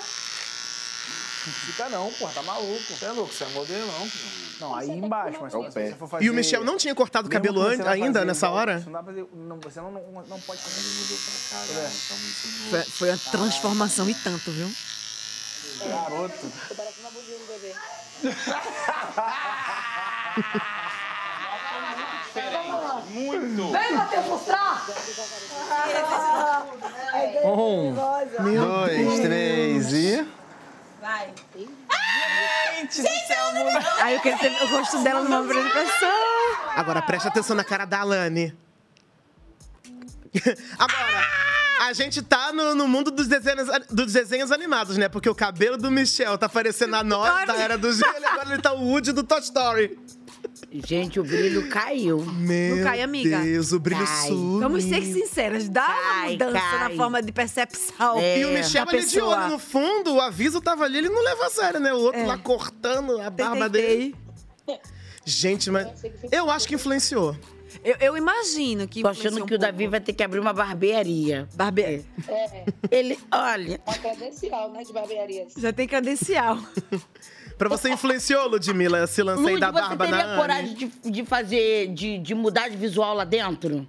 Não fica não, pô, tá maluco. Você é louco, você é modelo não. Não, aí embaixo, mas É o se pé. você for fazer... E o Michel não tinha cortado o cabelo que você an- vai ainda fazer nessa igual- hora? Você não, dá pra fazer, não, você não, não, não pode fazer. Ele mudou pra caralho, tá muito Foi, foi uma transformação e tanto, viu? Garoto. Muito. Vem, Matheus, mostrar! Um, dois, três. Vai. Gente do céu. Aí eu quero ter o rosto dela numa apresentação. Agora, presta atenção na cara da Alane. Agora, a gente tá no, no mundo dos desenhos, dos desenhos animados, né? Porque o cabelo do Michel tá parecendo a nós da Era do Gelo e agora ele tá o Woody do Toy Story. Gente, o brilho caiu. Meu Não cai, amiga. Deus, o brilho Cai. sumiu. Vamos ser sinceras, dá uma Cai, mudança cai. na forma de percepção E o Michel da ali de pessoa. olho no fundo, o aviso tava ali, ele não leva a sério, né? O outro É. lá cortando a barba Tentei. dele. Gente, mas eu acho que influenciou. Eu, eu imagino que Tô achando influenciou que o um Davi pouco. vai ter que abrir uma barbearia. Barbe... É, Ele, olha, uma credencial, né, de barbearia. Já tem credencial. Pra você influenciou, Ludmilla, esse lance aí Lud, da você barba teria na coragem de, de fazer, de, de mudar de visual lá dentro?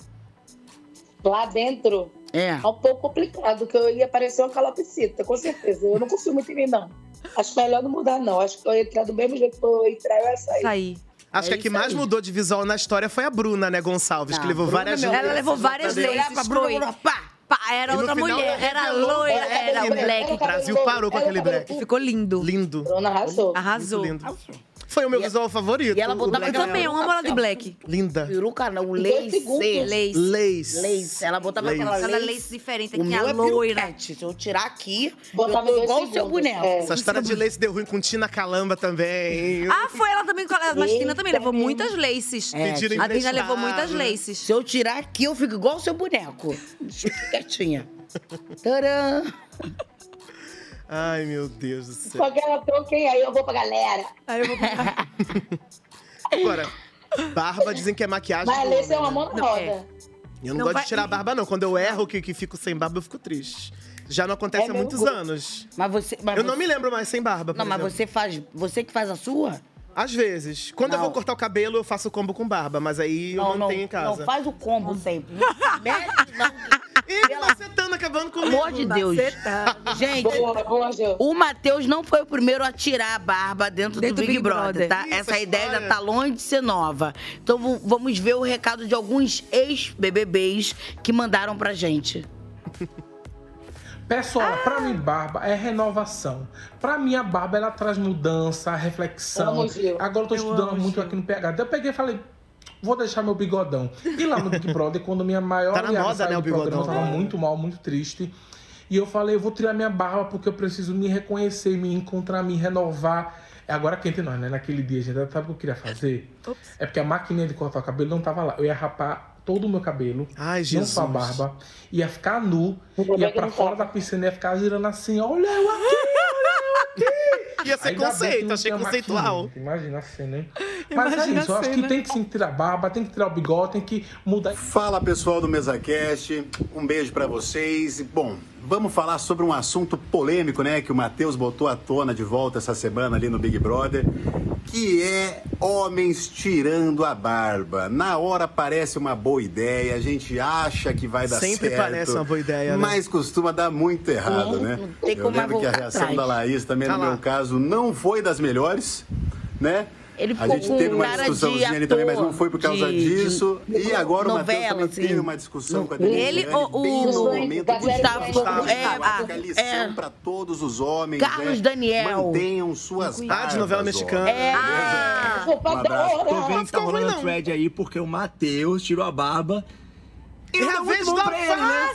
Lá dentro, É. é um pouco complicado, que eu ia parecer uma calopsita, com certeza. Eu não confio muito em mim, não. Acho melhor não mudar, não. Acho que eu ia entrar do mesmo jeito que eu ia entrar, eu ia sair. Sair. Acho que a que mais mudou de visual na história foi a Bruna, né, Gonçalves? que levou Bruna, várias meu vezes. Ela levou várias Olhar vezes. pra. Bruna, pá! Pá, Era outra final mulher, era loira, Ela era cabelo- black. O Brasil parou com aquele black. Ficou lindo. Lindo. Bruna arrasou. Arrasou. Muito lindo. Foi o meu visual favorito. E ela botava Eu também, eu dela. amo ela de black. Linda. Peruca não, o lace. Lace. Lace. Lace. Ela botava Lace. aquela lace. lace diferente, O aqui a meu é loira. Se eu tirar aqui, Botava eu igual o seu boneco. É. Essa história de lace deu ruim com Tina Calamba também. Ah, foi ela também, com a Mastina também, levou muitas laces. É, a emprestado. levou muitas laces. Se eu tirar aqui, eu fico igual o seu boneco. Quietinha. Tcharam! Ai, meu Deus do céu. Só que ela troquei, aí eu vou pra galera. Aí eu vou Agora, barba dizem que é maquiagem. Mas esse é uma né? mão na roda. Eu não, Não gosto vai- de tirar a barba, não. Quando eu erro que, que fico sem barba, eu fico triste. Já não acontece É há muitos gosto. anos. Mas você. Mas Eu você... não me lembro mais sem barba, por Não, mas exemplo. você faz. Você que faz a sua? Às vezes. Quando eu Não. vou cortar o cabelo, eu faço combo com barba, mas aí eu não, não, mantenho em casa. não faz o combo sempre. Mete, não. Ih, macetando, acabando comigo. Pelo amor de Deus. Gente, Boa, boa, o Matheus não foi o primeiro a tirar a barba dentro, Dentro do Big, Brother, tá? Isso, Essa ideia ainda tá longe de ser nova. Então vamos ver o recado de alguns ex-BBBs que mandaram pra gente. Pessoal, pra mim, barba é renovação. Pra mim, a barba ela traz mudança, reflexão. Agora eu tô Eu estudando muito Gil. aqui no PH. Eu peguei e falei, vou deixar meu bigodão. E lá no Big Brother, quando minha maior Tá na aliada moda, né, o do programa, bigodão, Eu tava né? muito mal, muito triste. E eu falei, eu vou tirar minha barba porque eu preciso me reconhecer, me encontrar, me renovar. É agora que entre nós, né? Naquele dia, gente, sabe o que eu queria fazer? É porque a maquininha de cortar o cabelo não tava lá. Eu ia rapar todo o meu cabelo. Ai, Não Jesus. só a barba. Ia ficar nu. Ia que pra não fora da piscina, ia ficar girando assim, olha eu aqui, olha eu aqui. Ia ser Ainda conceito, achei conceitual. Imagina a cena, hein? Mas é isso, eu acho que tem que sim tirar a barba, tem que tirar o bigode, tem que mudar. Fala pessoal do MesaCast, um beijo pra vocês. Bom, vamos falar sobre um assunto polêmico, né? Que o Matheus botou à tona de volta essa semana ali no Big Brother. Que é homens tirando a barba. Na hora parece uma boa ideia, a gente acha que vai dar Sempre certo. parece uma boa ideia, né? Mas costuma dar muito errado, Não, né? tem Eu como lembro que a reação atrás. da Laís também, Tá no lá. meu caso, não foi das melhores, né? Ele a ficou gente com teve uma cara de discussãozinha ali também, mas não ator, foi por causa de- de disso. e agora o Matheus novela, também assim. teve uma discussão com a Denise Ele bem no o momento Gustavo, Gustavo, Gustavo, é, é, ah, a lição é. para todos os homens. Carlos é, Daniel. Mantenham suas Ah, de novela mexicana. É. Um abraço. Tô vendo que tá rolando thread aí porque o Matheus tirou a barba. E É a deu vez muito bom pra ele, né?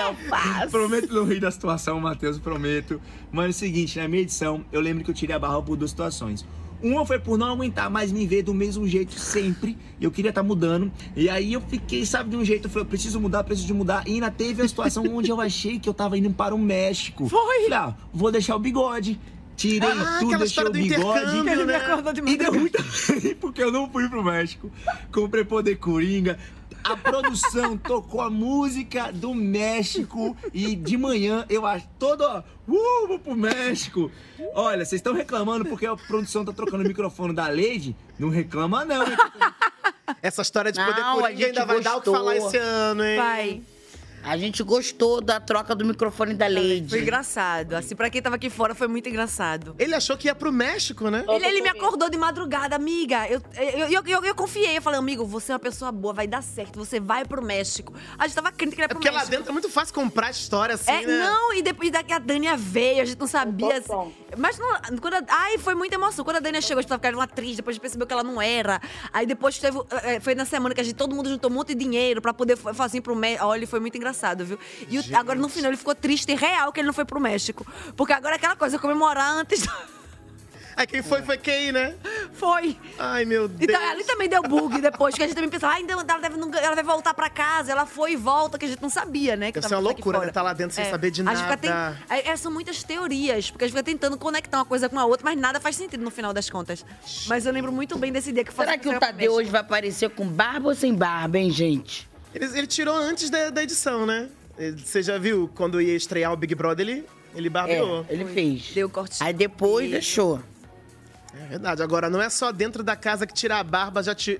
Alface. prometo não rir da situação, Matheus, prometo. Mano, é o seguinte, na minha edição, eu lembro que eu tirei a barba por duas situações. Uma foi por não aguentar mais me ver do mesmo jeito sempre. Eu queria estar mudando. E aí eu fiquei, sabe, de um jeito. Eu falei, eu preciso mudar, preciso de mudar. E ainda teve a situação onde eu achei que eu tava indo para o México. Foi! Falei, ah, vou deixar o bigode. Tirei Ah, tudo, deixei o bigode. intercâmbio, Ele me né? acordou de E deu muito porque eu não fui pro México. Comprei Poder Coringa. A produção tocou a música do México e de manhã eu acho todo, ó, uh, vou pro México. Olha, vocês estão reclamando porque a produção tá trocando o microfone da Lady? Não reclama não. Essa história de poder Não, coringa ainda vai dar o que falar esse ano, hein? Vai. A gente gostou da troca do microfone da Lady. Foi engraçado. Assim, pra quem tava aqui fora, foi muito engraçado. Ele achou que ia pro México, né? Ele, ele me acordou de madrugada, amiga. Eu, eu, eu, eu, eu confiei. Eu falei, amigo, você é uma pessoa boa, vai dar certo. Você vai pro México. A gente tava crente que ele ia pro Porque lá México. dentro é muito fácil comprar história assim, É, né? não, e depois daqui a Dania veio, a gente não sabia. assim. mas não, quando a, ai, foi muita emoção. Quando a Dania chegou, a gente tava ficando uma atriz, depois a gente percebeu que ela não era. Aí depois teve. eh, Foi na semana que a gente, todo mundo juntou um monte de dinheiro pra poder fa- fazer pro México. Olha, foi muito engraçado, viu? E o- agora no final ele ficou triste e real que ele não foi pro México. Porque agora é aquela coisa, comemorar antes. Aí quem foi foi quem, né? Foi. Ai, meu Deus. Então, ali também deu bug depois, que a gente também pensava, ah, então ela, deve, não- ela vai voltar pra casa. Ela foi e volta, que a gente não sabia, né? Que Deve ser uma loucura, né? Tá lá dentro sem saber de A gente fica nada. ten- é, é, são muitas teorias, porque a gente fica tentando conectar uma coisa com a outra, mas nada faz sentido no final das contas. Mas eu lembro muito bem desse dia que foi Será que o Tadeu hoje vai aparecer com barba ou sem barba, hein, gente? Ele, ele tirou antes da, da edição, né? Você já viu quando ia estrear o Big Brother, ele, ele barbeou. É, ele fez. Deu corte. Aí depois deixou. É verdade. Agora, não é só dentro da casa que tirar a barba já te.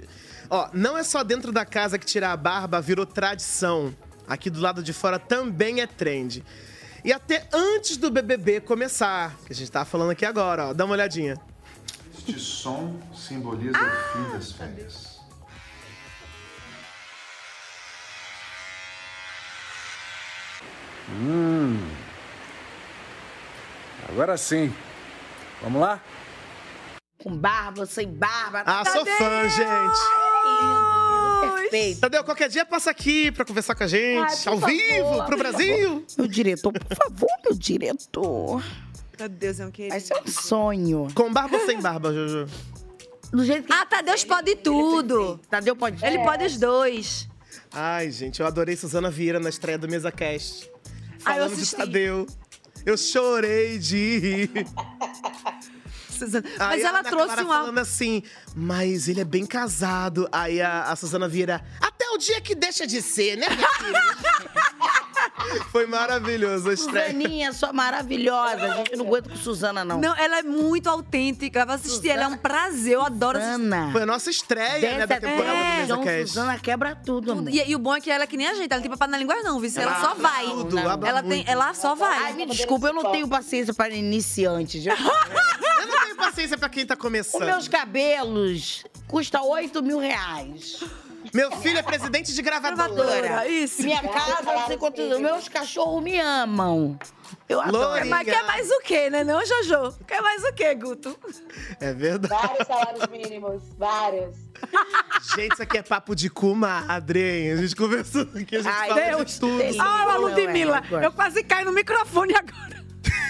Ó, não é só dentro da casa que tirar a barba virou tradição. Aqui do lado de fora também é trend. E até antes do BBB começar, que a gente tá falando aqui agora, ó, dá uma olhadinha. Este som simboliza o fim das férias. Hum. Agora sim. Vamos lá? Com barba, sem barba. Ah, sou fã, gente. Perfeito. Tadeu, qualquer dia passa aqui pra conversar com a gente, Ai, ao favor, vivo, pro por Brasil. favor. Meu diretor, por favor, meu diretor. Meu Deus, é um querido. Vai ser um sonho. Com barba ou sem barba, Jojo? Do jeito que Ah, Tadeus pode tudo. Tadeu pode Ele pode os dois. Ai, gente, eu adorei Suzana Vieira na estreia do Mesa Cast. Eu Falando de. Tadeu. Eu chorei de rir. Aí Mas a ela Ana trouxe Clara um falando assim, mas ele é bem casado. Aí a, a Suzana Vieira, até o dia que deixa de ser, né, minha querida?" Foi maravilhoso a estreia. Suzaninha, sua maravilhosa. A gente não aguenta com Suzana, não. Não, ela é muito autêntica. Vou assistir, ela é um prazer. Eu adoro. Suzana. Foi a nossa estreia, né, da Dessa- temporada É, do Mesa Então, Cast. Suzana quebra tudo, amor. E, e o bom é que ela é que nem a gente, ela não tem papai na língua, não, viu? Ela, Ela só vai. tudo, habla ela, tem, ela só vai. Ai, me desculpa, eu não tenho paciência para iniciantes. Eu- Eu não tenho paciência pra quem tá Os começando. meus cabelos custam 8 mil reais. Meu filho é presidente de gravadora. Gravadora, isso. Minha casa, não sei quantos. Meus cachorros me amam. Eu adoro. Lourinha. Mas quer mais o quê, né, não, Jojo? Quer mais o quê, Guto? É verdade. Vários salários mínimos, vários. Gente, isso aqui é papo de comadre, hein? A gente conversou aqui, a gente Ai, fala Deus, de tudo. Deus. Ah, a Não, Ludmilla, é, eu gosto. eu quase caí no microfone agora.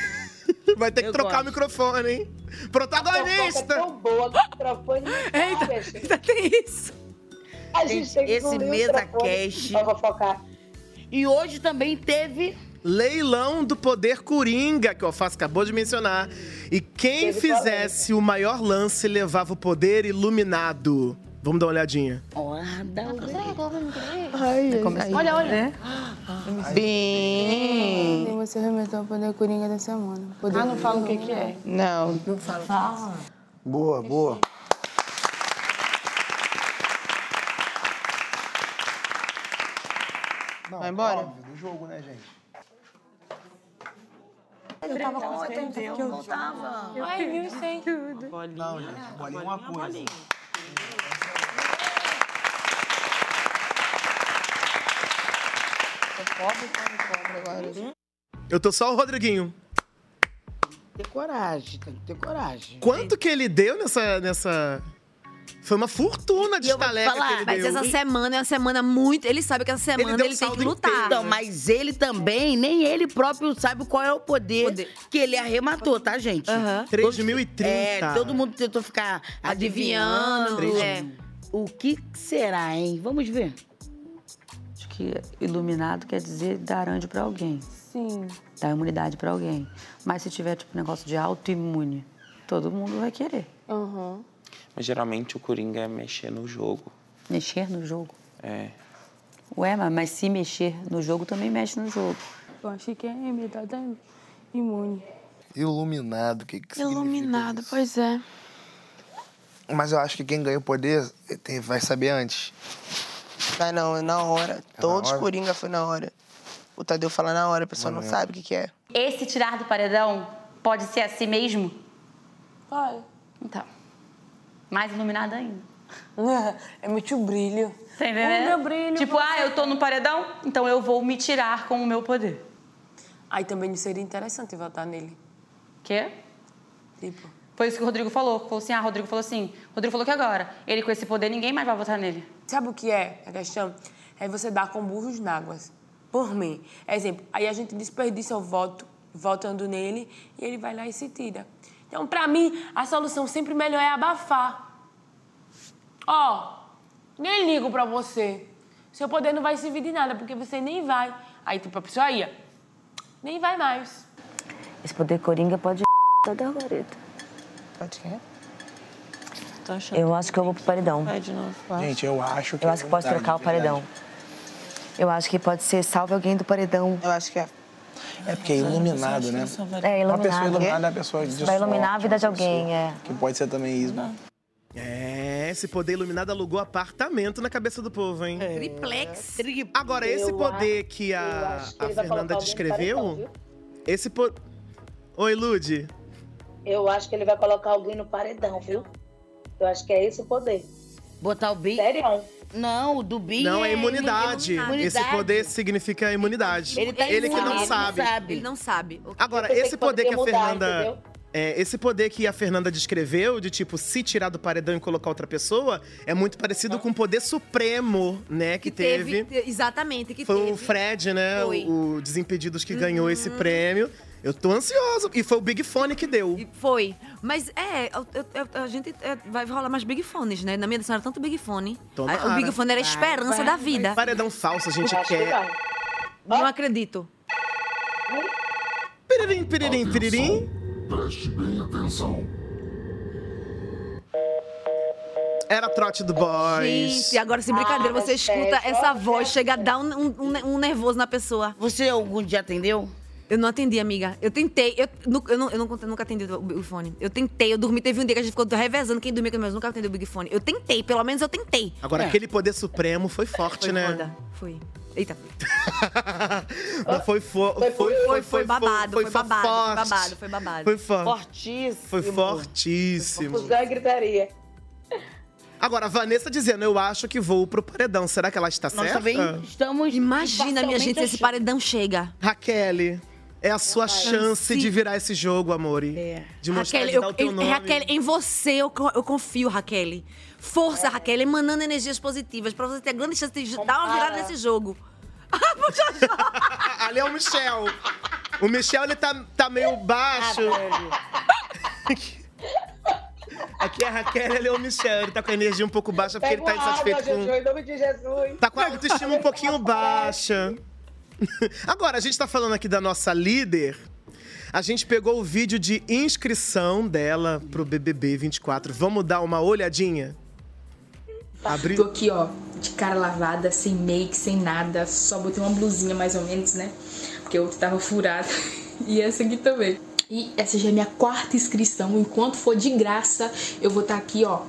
Vai ter que Eu trocar gosto. o microfone, hein? A fofoca é Protagonista! tão boa que o microfone Eita, ainda tem isso. A gente tem que Esse mesa cast. Pra fofocar. E hoje também teve. Leilão do Poder Coringa, que o Alface acabou de mencionar. E quem Teve fizesse o maior lance levava o poder iluminado. Vamos dar uma olhadinha. Olha, Olha, olha. Bem. Tem você remeteu ao poder coringa da semana. Poder Ah, não fala o que que é. Não. Não fala. Boa, boa. Vai embora? Óbvio, do jogo, né, gente? Eu tava com 70, eu não tava. Ai, 1.100. Não, gente, bolinha é uma coisa. Pobre, pobre, pobre agora. Eu tô só o Rodriguinho. Ter coragem, tem que ter coragem. Quanto que ele deu nessa. nessa... Foi uma fortuna de estaleca que ele Mas deu. essa semana é uma semana muito. Ele sabe que essa semana ele, tem que lutar. Então, mas ele também, nem ele próprio sabe qual é o poder, que ele arrematou, tá, gente? 3.030. É, todo mundo tentou ficar adivinhando. Adivinhando. É. O que será, hein? Vamos ver. Acho que iluminado quer dizer dar anjo pra alguém. Sim. Dar imunidade pra alguém. Mas se tiver, tipo, negócio de autoimune, todo mundo vai querer. Uhum. Mas geralmente o Coringa é mexer no jogo. Mexer no jogo. É. Ué, mas, mas se mexer no jogo, também mexe no jogo. Eu achei que é imunidade imune. Iluminado, o que que Iluminado, pois é. Mas eu acho que quem ganha o poder tem- vai saber antes. Vai não, é na hora. Todos hora? Coringa foi na hora. O Tadeu fala na hora, a pessoa não Mano, sabe o que, que é. Esse tirar do paredão pode ser assim mesmo? Vai. Então. Mais iluminada ainda. É muito brilho. Tá entendendo? O meu brilho, Tipo, você- ah, eu tô no paredão, então eu vou me tirar com o meu poder. Aí também seria interessante votar nele. Quê? Tipo. Foi isso que o Rodrigo falou. Falou assim, ah, Rodrigo falou assim. Rodrigo falou que agora, ele com esse poder, ninguém mais vai votar nele. Sabe o que é a questão? É você dar com burros na águas. Por mim. Exemplo, aí a gente desperdiça o voto, votando nele, e ele vai lá e se tira. Então, pra mim, a solução sempre melhor é abafar. Ó, nem ligo pra você. Seu poder não vai servir de nada, porque você nem vai. Aí, tipo, a pessoa ia, nem vai mais. Esse poder coringa pode toda a goreta. Pode quê? Tô achando. Eu acho que eu vou pro paredão. Vai de novo. Gente, eu acho que. Eu acho que pode trocar o paredão. Eu acho que pode ser salve alguém do paredão. Eu acho que é. É porque é iluminado, né? É, Uma pessoa iluminado. iluminada é uma pessoa de Vai iluminar a vida de alguém, é. Que pode ser também ismo. É, esse poder iluminado alugou apartamento na cabeça do povo, hein? Triplex. Agora, esse poder que a, que a Fernanda descreveu. esse poder. Oi, Lude. Eu acho que ele vai colocar alguém no paredão, viu? Eu acho que é esse o poder. Botar o Bi? Sério? Não, o do Bi Não, é é imunidade. imunidade. Esse poder significa imunidade. Ele tá que imune, não ele sabe. Ele não sabe. Agora, esse que poder que a mudar, Fernanda. entendeu? É, esse poder que a Fernanda descreveu, de tipo, se tirar do paredão e colocar outra pessoa, é muito parecido com o poder supremo, né, que, teve. Exatamente, que Foi teve. o Fred, né? Foi. Uhum. O Desimpedidos que ganhou esse prêmio. Eu tô ansioso. E foi o Big Fone que deu. Foi. Mas é, eu- eu- a gente é, vai rolar mais Big Fones, né? Na minha decisão era tanto Big Fone. Tomara. O Big Fone era a esperança vai, da vida. Paredão falso, a gente quer. vai. Não acredito. Piririm, piririm, piririm. Preste bem atenção. Era trote do Boys. Gente, agora sem brincadeira, Ah, você escuta é, essa é, voz, chega a dar um, um- um nervoso na pessoa. Você algum dia atendeu? Eu não atendi, amiga. Eu tentei. Eu, eu, não, eu não- nunca atendi o Big Fone. Eu tentei, eu dormi. Teve um dia que a gente ficou revezando quem dormia com meus. Nunca atendi o Big Fone. Eu tentei, pelo menos eu tentei. Agora, É. aquele poder supremo foi forte, Foi né? foda. Foi. Eita. Mas foi, fo foi, foi, Foi, foi babado, foi, babado, foi forte. babado, foi babado. Foi forte. Fortíssimo. Foi fortíssimo. Fusão e gritaria. Agora, a Vanessa dizendo, eu acho que vou pro paredão. Será que ela está Nós certa? também estamos. Imagina, minha gente, se esse paredão chega. Raquel, é a sua chance de virar esse jogo, amore. É. De mostrar, Raquel, de dar eu, o teu eu- nome. Raquel, em você eu, eu confio, Raquel. Força, Raquel, emanando energias positivas pra você ter grande chance de dar uma virada nesse jogo. Ali é o Michel. O Michel, ele tá, tá meio baixo. Aqui é a Raquel, ele é o Michel. Ele tá com a energia um pouco baixa porque ele tá uma água, insatisfeito com... Jojo, em nome de Jesus. Tá com a autoestima um pouquinho baixa. Agora, a gente tá falando aqui da nossa líder. A gente pegou o vídeo de inscrição dela pro BBB 24. Vamos dar uma olhadinha? Abri... Tô aqui, ó, de cara lavada, sem make, sem nada. Só botei uma blusinha mais ou menos, né? Porque a outra tava furada. E essa aqui também. E essa já é minha quarta inscrição. Enquanto for de graça, eu vou estar aqui, ó,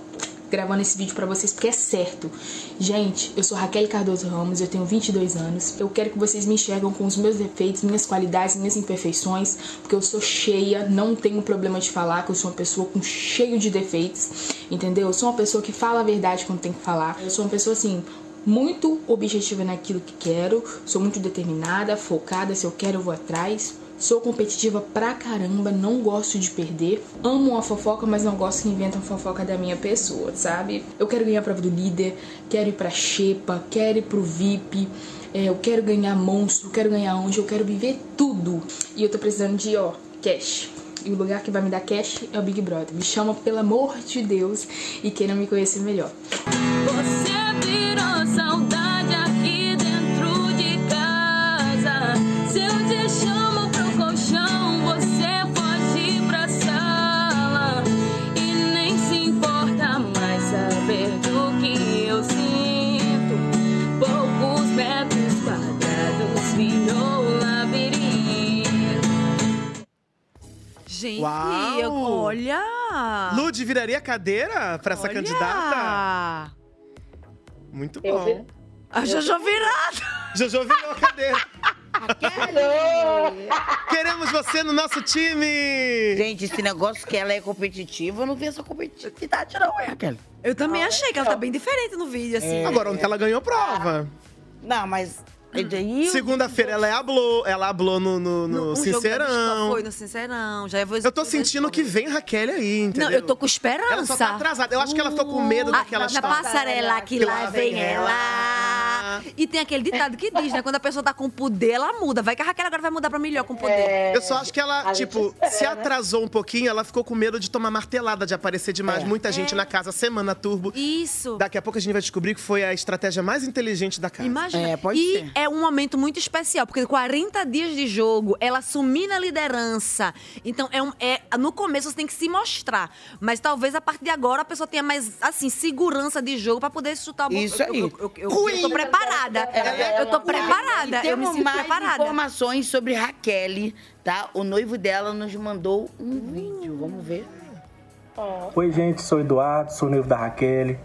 gravando esse vídeo pra vocês, porque é certo. Gente, eu sou Raquel Cardoso Ramos, eu tenho 22 anos. Eu quero que vocês me enxergam com os meus defeitos, minhas qualidades, minhas imperfeições, porque eu sou cheia, não tenho problema de falar, que eu sou uma pessoa com cheio de defeitos, entendeu? Eu sou uma pessoa que fala a verdade quando tem que falar. Eu sou uma pessoa assim, muito objetiva naquilo que quero, sou muito determinada, focada, se eu quero eu vou atrás. Sou competitiva pra caramba, não gosto de perder. Amo uma fofoca, mas não gosto que inventam fofoca da minha pessoa, sabe? Eu quero ganhar a prova do líder, quero ir pra Xepa, quero ir pro VIP, é, eu quero ganhar monstro, quero ganhar anjo, eu quero viver tudo. E eu tô precisando de, ó, cash. E o lugar que vai me dar cash é o Big Brother. Me chama, pelo amor de Deus, e queiram me conhecer melhor. Você virou saudade Gente, eu- olha! Lud viraria cadeira pra essa Olha! candidata? Muito Eu bom. vi- A Jojo virada! Jojo virou a cadeira. Queremos você no nosso time! Gente, esse negócio que ela é competitiva, eu não vi essa competitividade, não, é, Raquel. Eu também achei que ela tá bem diferente no vídeo, assim. Agora, ontem ela ganhou prova. Não, mas. O- Segunda-feira ela hablou, ela hablou no, no, no O jogo da Bispa Sincerão. Foi no Sincerão. Já vou Eu tô sentindo que vem Raquel aí, entendeu? Não, eu tô com esperança. Ela só tá atrasada. Eu acho que ela ficou com medo daquela Na história. passarela que lá vem ela. E tem aquele ditado que diz, né? Quando a pessoa tá com poder, ela muda. Vai que a Raquel agora vai mudar pra melhor com poder. Eu só acho que ela, tipo, se atrasou um pouquinho, ela ficou com medo de tomar martelada, de aparecer demais. Muita gente na casa, semana turbo. Isso. Daqui a pouco a gente vai descobrir que foi a estratégia mais inteligente da casa. Imagina. e é um momento muito especial, porque 40 dias de jogo, ela assumir na liderança. Então, é, um, é no começo você tem que se mostrar. Mas talvez a partir de agora a pessoa tenha mais, assim, segurança de jogo pra poder chutar bola. Isso eu, aí. Eu, eu, eu, eu tô preparada. eu tô preparada. E Eu me sinto mais preparada. informações sobre Raquel, tá? O noivo dela nos mandou um vídeo. Vamos ver. Oi, gente, sou o Eduardo, sou noivo da Raquel.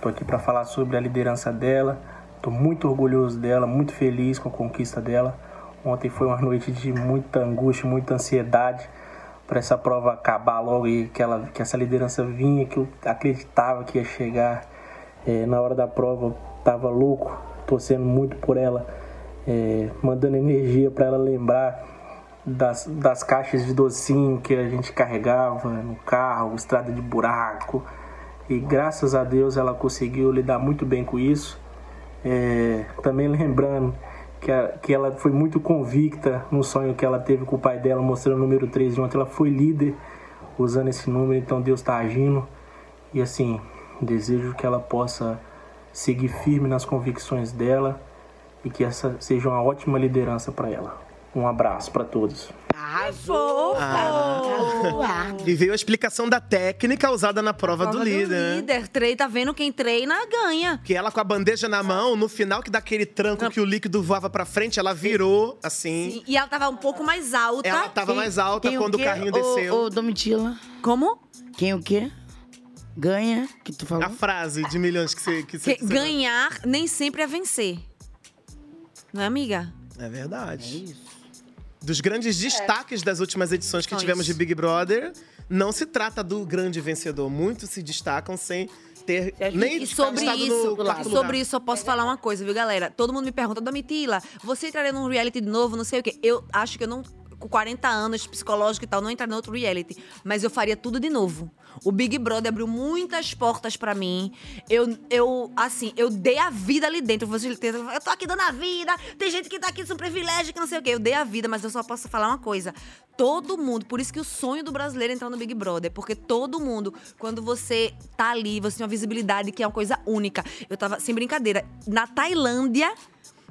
Tô aqui para falar sobre a liderança dela. Tô muito orgulhoso dela, muito feliz com a conquista dela. Ontem foi uma noite de muita angústia, muita ansiedade para essa prova acabar logo e que, ela, que essa liderança vinha, que eu acreditava que ia chegar. É, na hora da prova, tava louco, torcendo muito por ela, é, mandando energia para ela lembrar das, das caixas de docinho que a gente carregava no carro, estrada de buraco. E graças a Deus ela conseguiu lidar muito bem com isso. É, também lembrando que, a- que ela foi muito convicta no sonho que ela teve com o pai dela, mostrando o número 3 de ontem. Ela foi líder usando esse número, então Deus está agindo. E assim, desejo que ela possa seguir firme nas convicções dela e que essa seja uma ótima liderança para ela. Um abraço para todos. Arrasou! E veio a explicação da técnica usada na prova, do Prova líder, né? líder. Trei, tá vendo quem treina, ganha. Que ela com a bandeja na mão, no final que dá aquele tranco que o líquido voava pra frente, ela virou assim. E ela tava um pouco mais alta. Ela tava mais alta Quem quando o quê? carrinho desceu. Ô, Domitila. Como? Quem o quê? Ganha, que tu falou? A frase de milhões que você. Que você Que ganhar nem sempre é vencer. Não é, amiga? É verdade. Dos grandes destaques das últimas edições que tivemos de Big Brother, não se trata do grande vencedor. Muitos se destacam sem ter nem e sobre estado isso, no quarto sobre isso eu posso falar uma coisa, viu, galera? Todo mundo me pergunta, Domitila, você entraria num reality de novo, não sei o quê. Eu acho que eu não com 40 anos, psicológico e tal, não entraria em outro reality, mas eu faria tudo de novo. O Big Brother abriu muitas portas pra mim. Eu, eu, assim, eu dei a vida ali dentro. Tentam, eu tô aqui dando a vida. Tem gente que tá aqui, isso é um privilégio, que não sei o quê. Eu dei a vida, mas eu só posso falar uma coisa. Todo mundo, por isso que o sonho do brasileiro é entrar no Big Brother, porque todo mundo, quando você tá ali, você tem uma visibilidade que é uma coisa única. Eu tava, sem brincadeira, na Tailândia,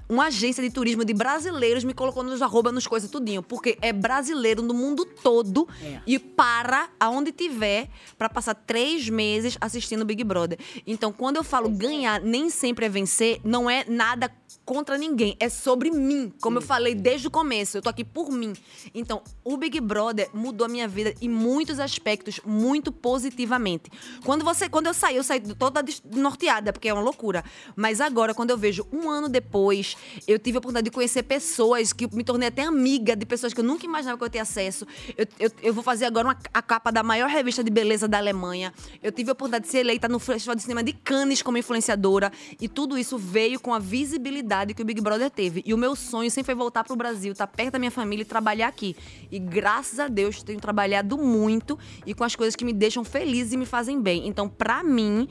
uma agência de turismo de brasileiros me colocou nos arroba, nos coisas tudinho. Porque é brasileiro no mundo todo É. e para aonde tiver pra passar três meses assistindo Big Brother. Então, quando eu falo ganhar, nem sempre é vencer, não é nada contra ninguém, é sobre mim. Como eu falei desde o começo, eu tô aqui por mim. Então, o Big Brother mudou a minha vida em muitos aspectos, muito positivamente. Quando você, quando eu saí, eu saí toda desnorteada, porque é uma loucura. Mas agora, quando eu vejo um ano depois, eu tive a oportunidade de conhecer pessoas que me tornei até amiga de pessoas que eu nunca imaginava que eu ia ter acesso. Eu, eu, eu vou fazer agora uma- a capa da maior revista de beleza da Alemanha. Eu tive a oportunidade de ser eleita no Festival de Cinema de Cannes como influenciadora. E tudo isso veio com a visibilidade que o Big Brother teve. E o meu sonho sempre foi voltar pro Brasil, estar perto da minha família e trabalhar aqui. E graças a Deus, tenho trabalhado muito e com as coisas que me deixam feliz e me fazem bem. Então, pra mim,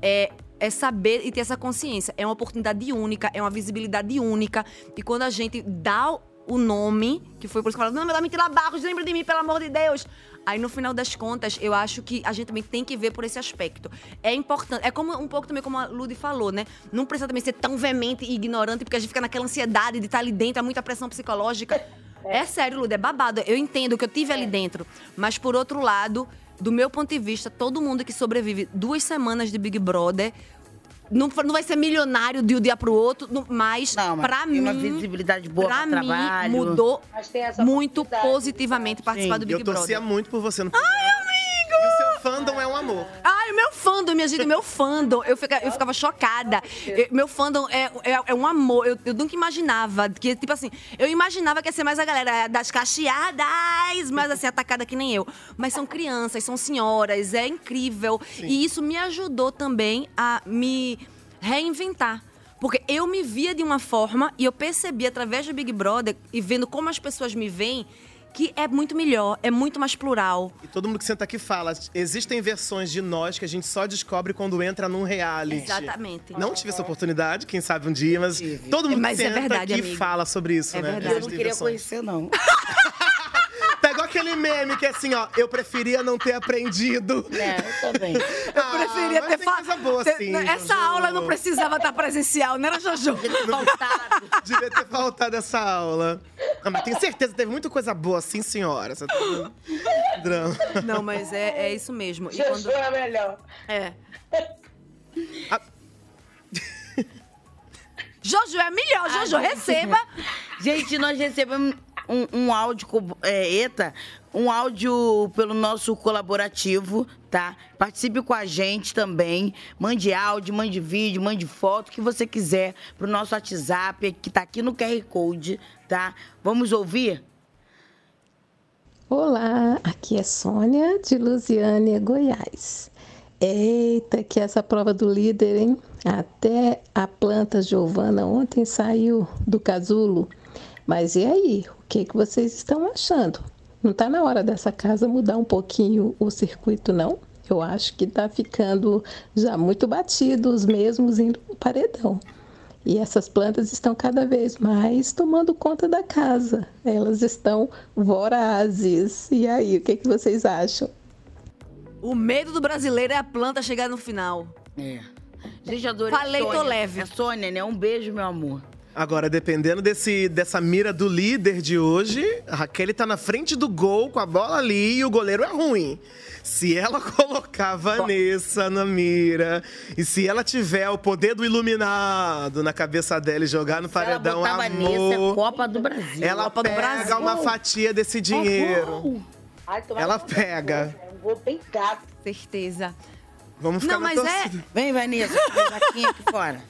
é, é saber e ter essa consciência. É uma oportunidade única, é uma visibilidade única. E quando a gente dá o nome, que foi por isso que eu falo, não, meu mentira Barros, lembra de mim, pelo amor de Deus. Aí, no final das contas, eu acho que a gente também tem que ver por esse aspecto. É importante, é como um pouco também como a Ludi falou, né? Não precisa também ser tão veemente e ignorante, porque a gente fica naquela ansiedade de estar ali dentro, é muita pressão psicológica. É sério, Ludi, é babado. Eu entendo que eu tive ali dentro. Mas, por outro lado, do meu ponto de vista, todo mundo que sobrevive duas semanas de Big Brother não, não vai ser milionário de um dia pro outro, não- mas, pra mim. uma visibilidade boa pra pra mim, trabalho. mudou Mas muito positivamente participar do Big eu torcia Brother. muito por você no programa. Ai, amigo! Fandom é um amor. Ai, meu fandom, minha gente, meu fandom. Eu, fica- eu ficava chocada. Eu- meu fandom é, é, é um amor. Eu, eu nunca imaginava. Que, tipo assim, eu imaginava que ia ser mais a galera das cacheadas, mais assim, atacada que nem eu. Mas são crianças, são senhoras, é incrível. E isso me ajudou também a me reinventar. Porque eu me via de uma forma e eu percebi através do Big Brother e vendo como as pessoas me veem que é muito melhor, é muito mais plural. E todo mundo que senta aqui fala, existem versões de nós que a gente só descobre quando entra num reality. Exatamente. Não tive essa oportunidade, quem sabe um dia, mas todo mundo Mas que é senta verdade, aqui amigo. fala sobre isso, É né? verdade. Eu não queria conhecer, não. Pegou aquele meme que é assim, ó, eu preferia não ter aprendido. É, eu também. Eu preferia ter falado. coisa boa assim, Essa Jojo. aula não precisava estar presencial, não era, Jojo? Devia ter faltado essa aula. Ah, mas tenho certeza, teve muita coisa boa, sim, senhora. Você tá? Drama. Não, mas é, é isso mesmo. E Jojo quando... é melhor. É. Jojo é melhor, Jojo, Ah, receba. Gente, nós recebemos um, um áudio, é, um áudio pelo nosso colaborativo, tá? Participe com a gente também. Mande áudio, mande vídeo, mande foto, o que você quiser pro nosso WhatsApp, que tá aqui no QR Code, tá? Vamos ouvir? Olá, aqui é Sônia de Lusiânia, Goiás. Eita, que essa prova do líder, hein? Até a planta Giovana ontem saiu do casulo. Mas e aí? O que, que vocês estão achando? Não tá na hora dessa casa mudar um pouquinho o circuito, não? Eu acho que tá ficando já muito batido, os mesmos indo pro paredão. E essas plantas estão cada vez mais tomando conta da casa. Elas estão vorazes. E aí, o que, que vocês acham? O medo do brasileiro é a planta chegar no final. É. Gente, adorei. Falei, tô Sônia. leve. É Sônia, né? Um beijo, meu amor. Agora, dependendo desse, dessa mira do líder de hoje, a Raquel tá na frente do gol com a bola ali e o goleiro é ruim. Se ela colocar a Vanessa na mira e se ela tiver o poder do iluminado na cabeça dela e jogar no paredão, botar a Vanessa, amor, é Copa do Brasil. ela Copa do pega Brasil. uma fatia desse dinheiro. Ai, Ela pega. Eu vou bem gato. Certeza. Vamos ficar Não, na mas é-. Vem, Vanessa, aqui fora.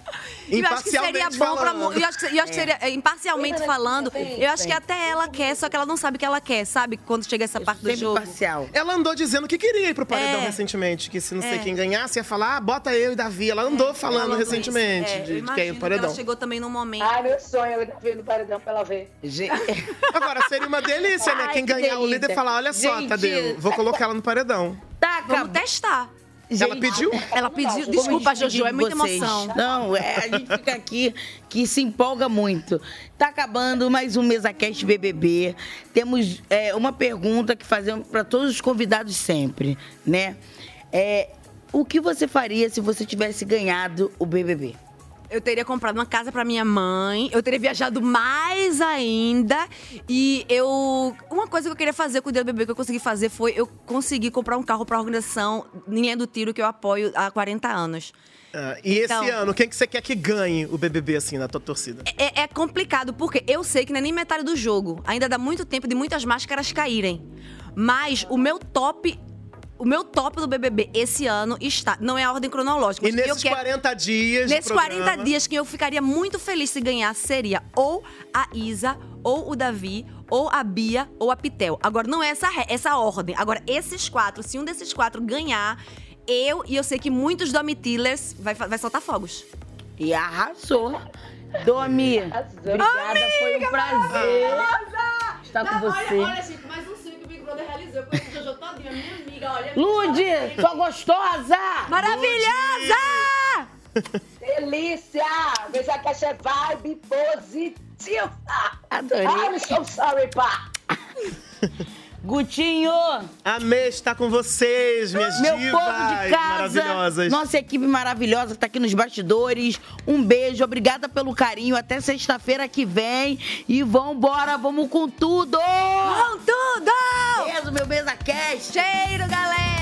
E eu acho que seria bom pra. mu- Eu acho que, eu acho que É. seria, é, imparcialmente falando, eu acho que até ela quer, só que ela não sabe o que ela quer, sabe? Quando chega essa parte do jogo. parcial. Ela andou dizendo que queria ir pro paredão É. recentemente, que se não sei É. quem ganhasse, ia falar, ah, bota eu e Davi. Ela andou falando Falando recentemente isso. É, de, de quem imagino pro que paredão. Ela chegou também num momento. Ai, meu sonho, ela tá vendo paredão pra ela ver. Agora, seria uma delícia, né? Ai, Quem que ganhar o líder delícia. falar, olha só, Gente. Tadeu, vou colocar ela no paredão. Tá, Vamos testar. Ela pediu? Ela pediu. Desculpa, Jojo, é muita vocês. emoção. Não, é, a gente fica aqui que se empolga muito. Tá acabando mais um MesaCast BBB. Temos é, uma pergunta que fazemos para todos os convidados sempre, né? É, o que você faria se você tivesse ganhado o BBB? Eu teria comprado uma casa pra minha mãe, eu teria viajado mais ainda. E eu. Uma coisa que eu queria fazer com o do bebê que eu consegui fazer foi eu consegui comprar um carro pra organização Linha do Tiro que eu apoio há 40 anos. Ah, e Então- esse ano, quem que você quer que ganhe o BBB, assim, na tua torcida? É, é complicado, porque eu sei que não é nem metade do jogo. Ainda dá muito tempo de muitas máscaras caírem. Mas o meu top. O meu top do BBB esse ano está. Não é a ordem cronológica. E eu nesses quero- 40 dias Nesses 40 programa? dias que eu ficaria muito feliz se ganhasse seria ou a Isa, ou o Davi, ou a Bia, ou a Pitel. Agora, não é essa, essa ordem. Agora, esses quatro, se um desses quatro ganhar, eu e eu sei que muitos Domitillers vai, vai soltar fogos. E arrasou. Domi, obrigada, foi um prazer estar com você. gente, mais um sonho que o Big Brother realizou. Eu conheço o Jojo todinho, minha amiga, olha. Lude, sua gostosa! Maravilhosa! Delícia! Veja que essa é vibe positiva. Adorei. I'm so sorry, pá. Gutinho! Amei estar com vocês, minhas Meu divas povo de casa, maravilhosas. nossa equipe maravilhosa que tá aqui nos bastidores. Um beijo, obrigada pelo carinho. Até sexta-feira que vem. E vambora, vamos com tudo! Com tudo! Beijo, meu mesa cast. Cheiro, galera!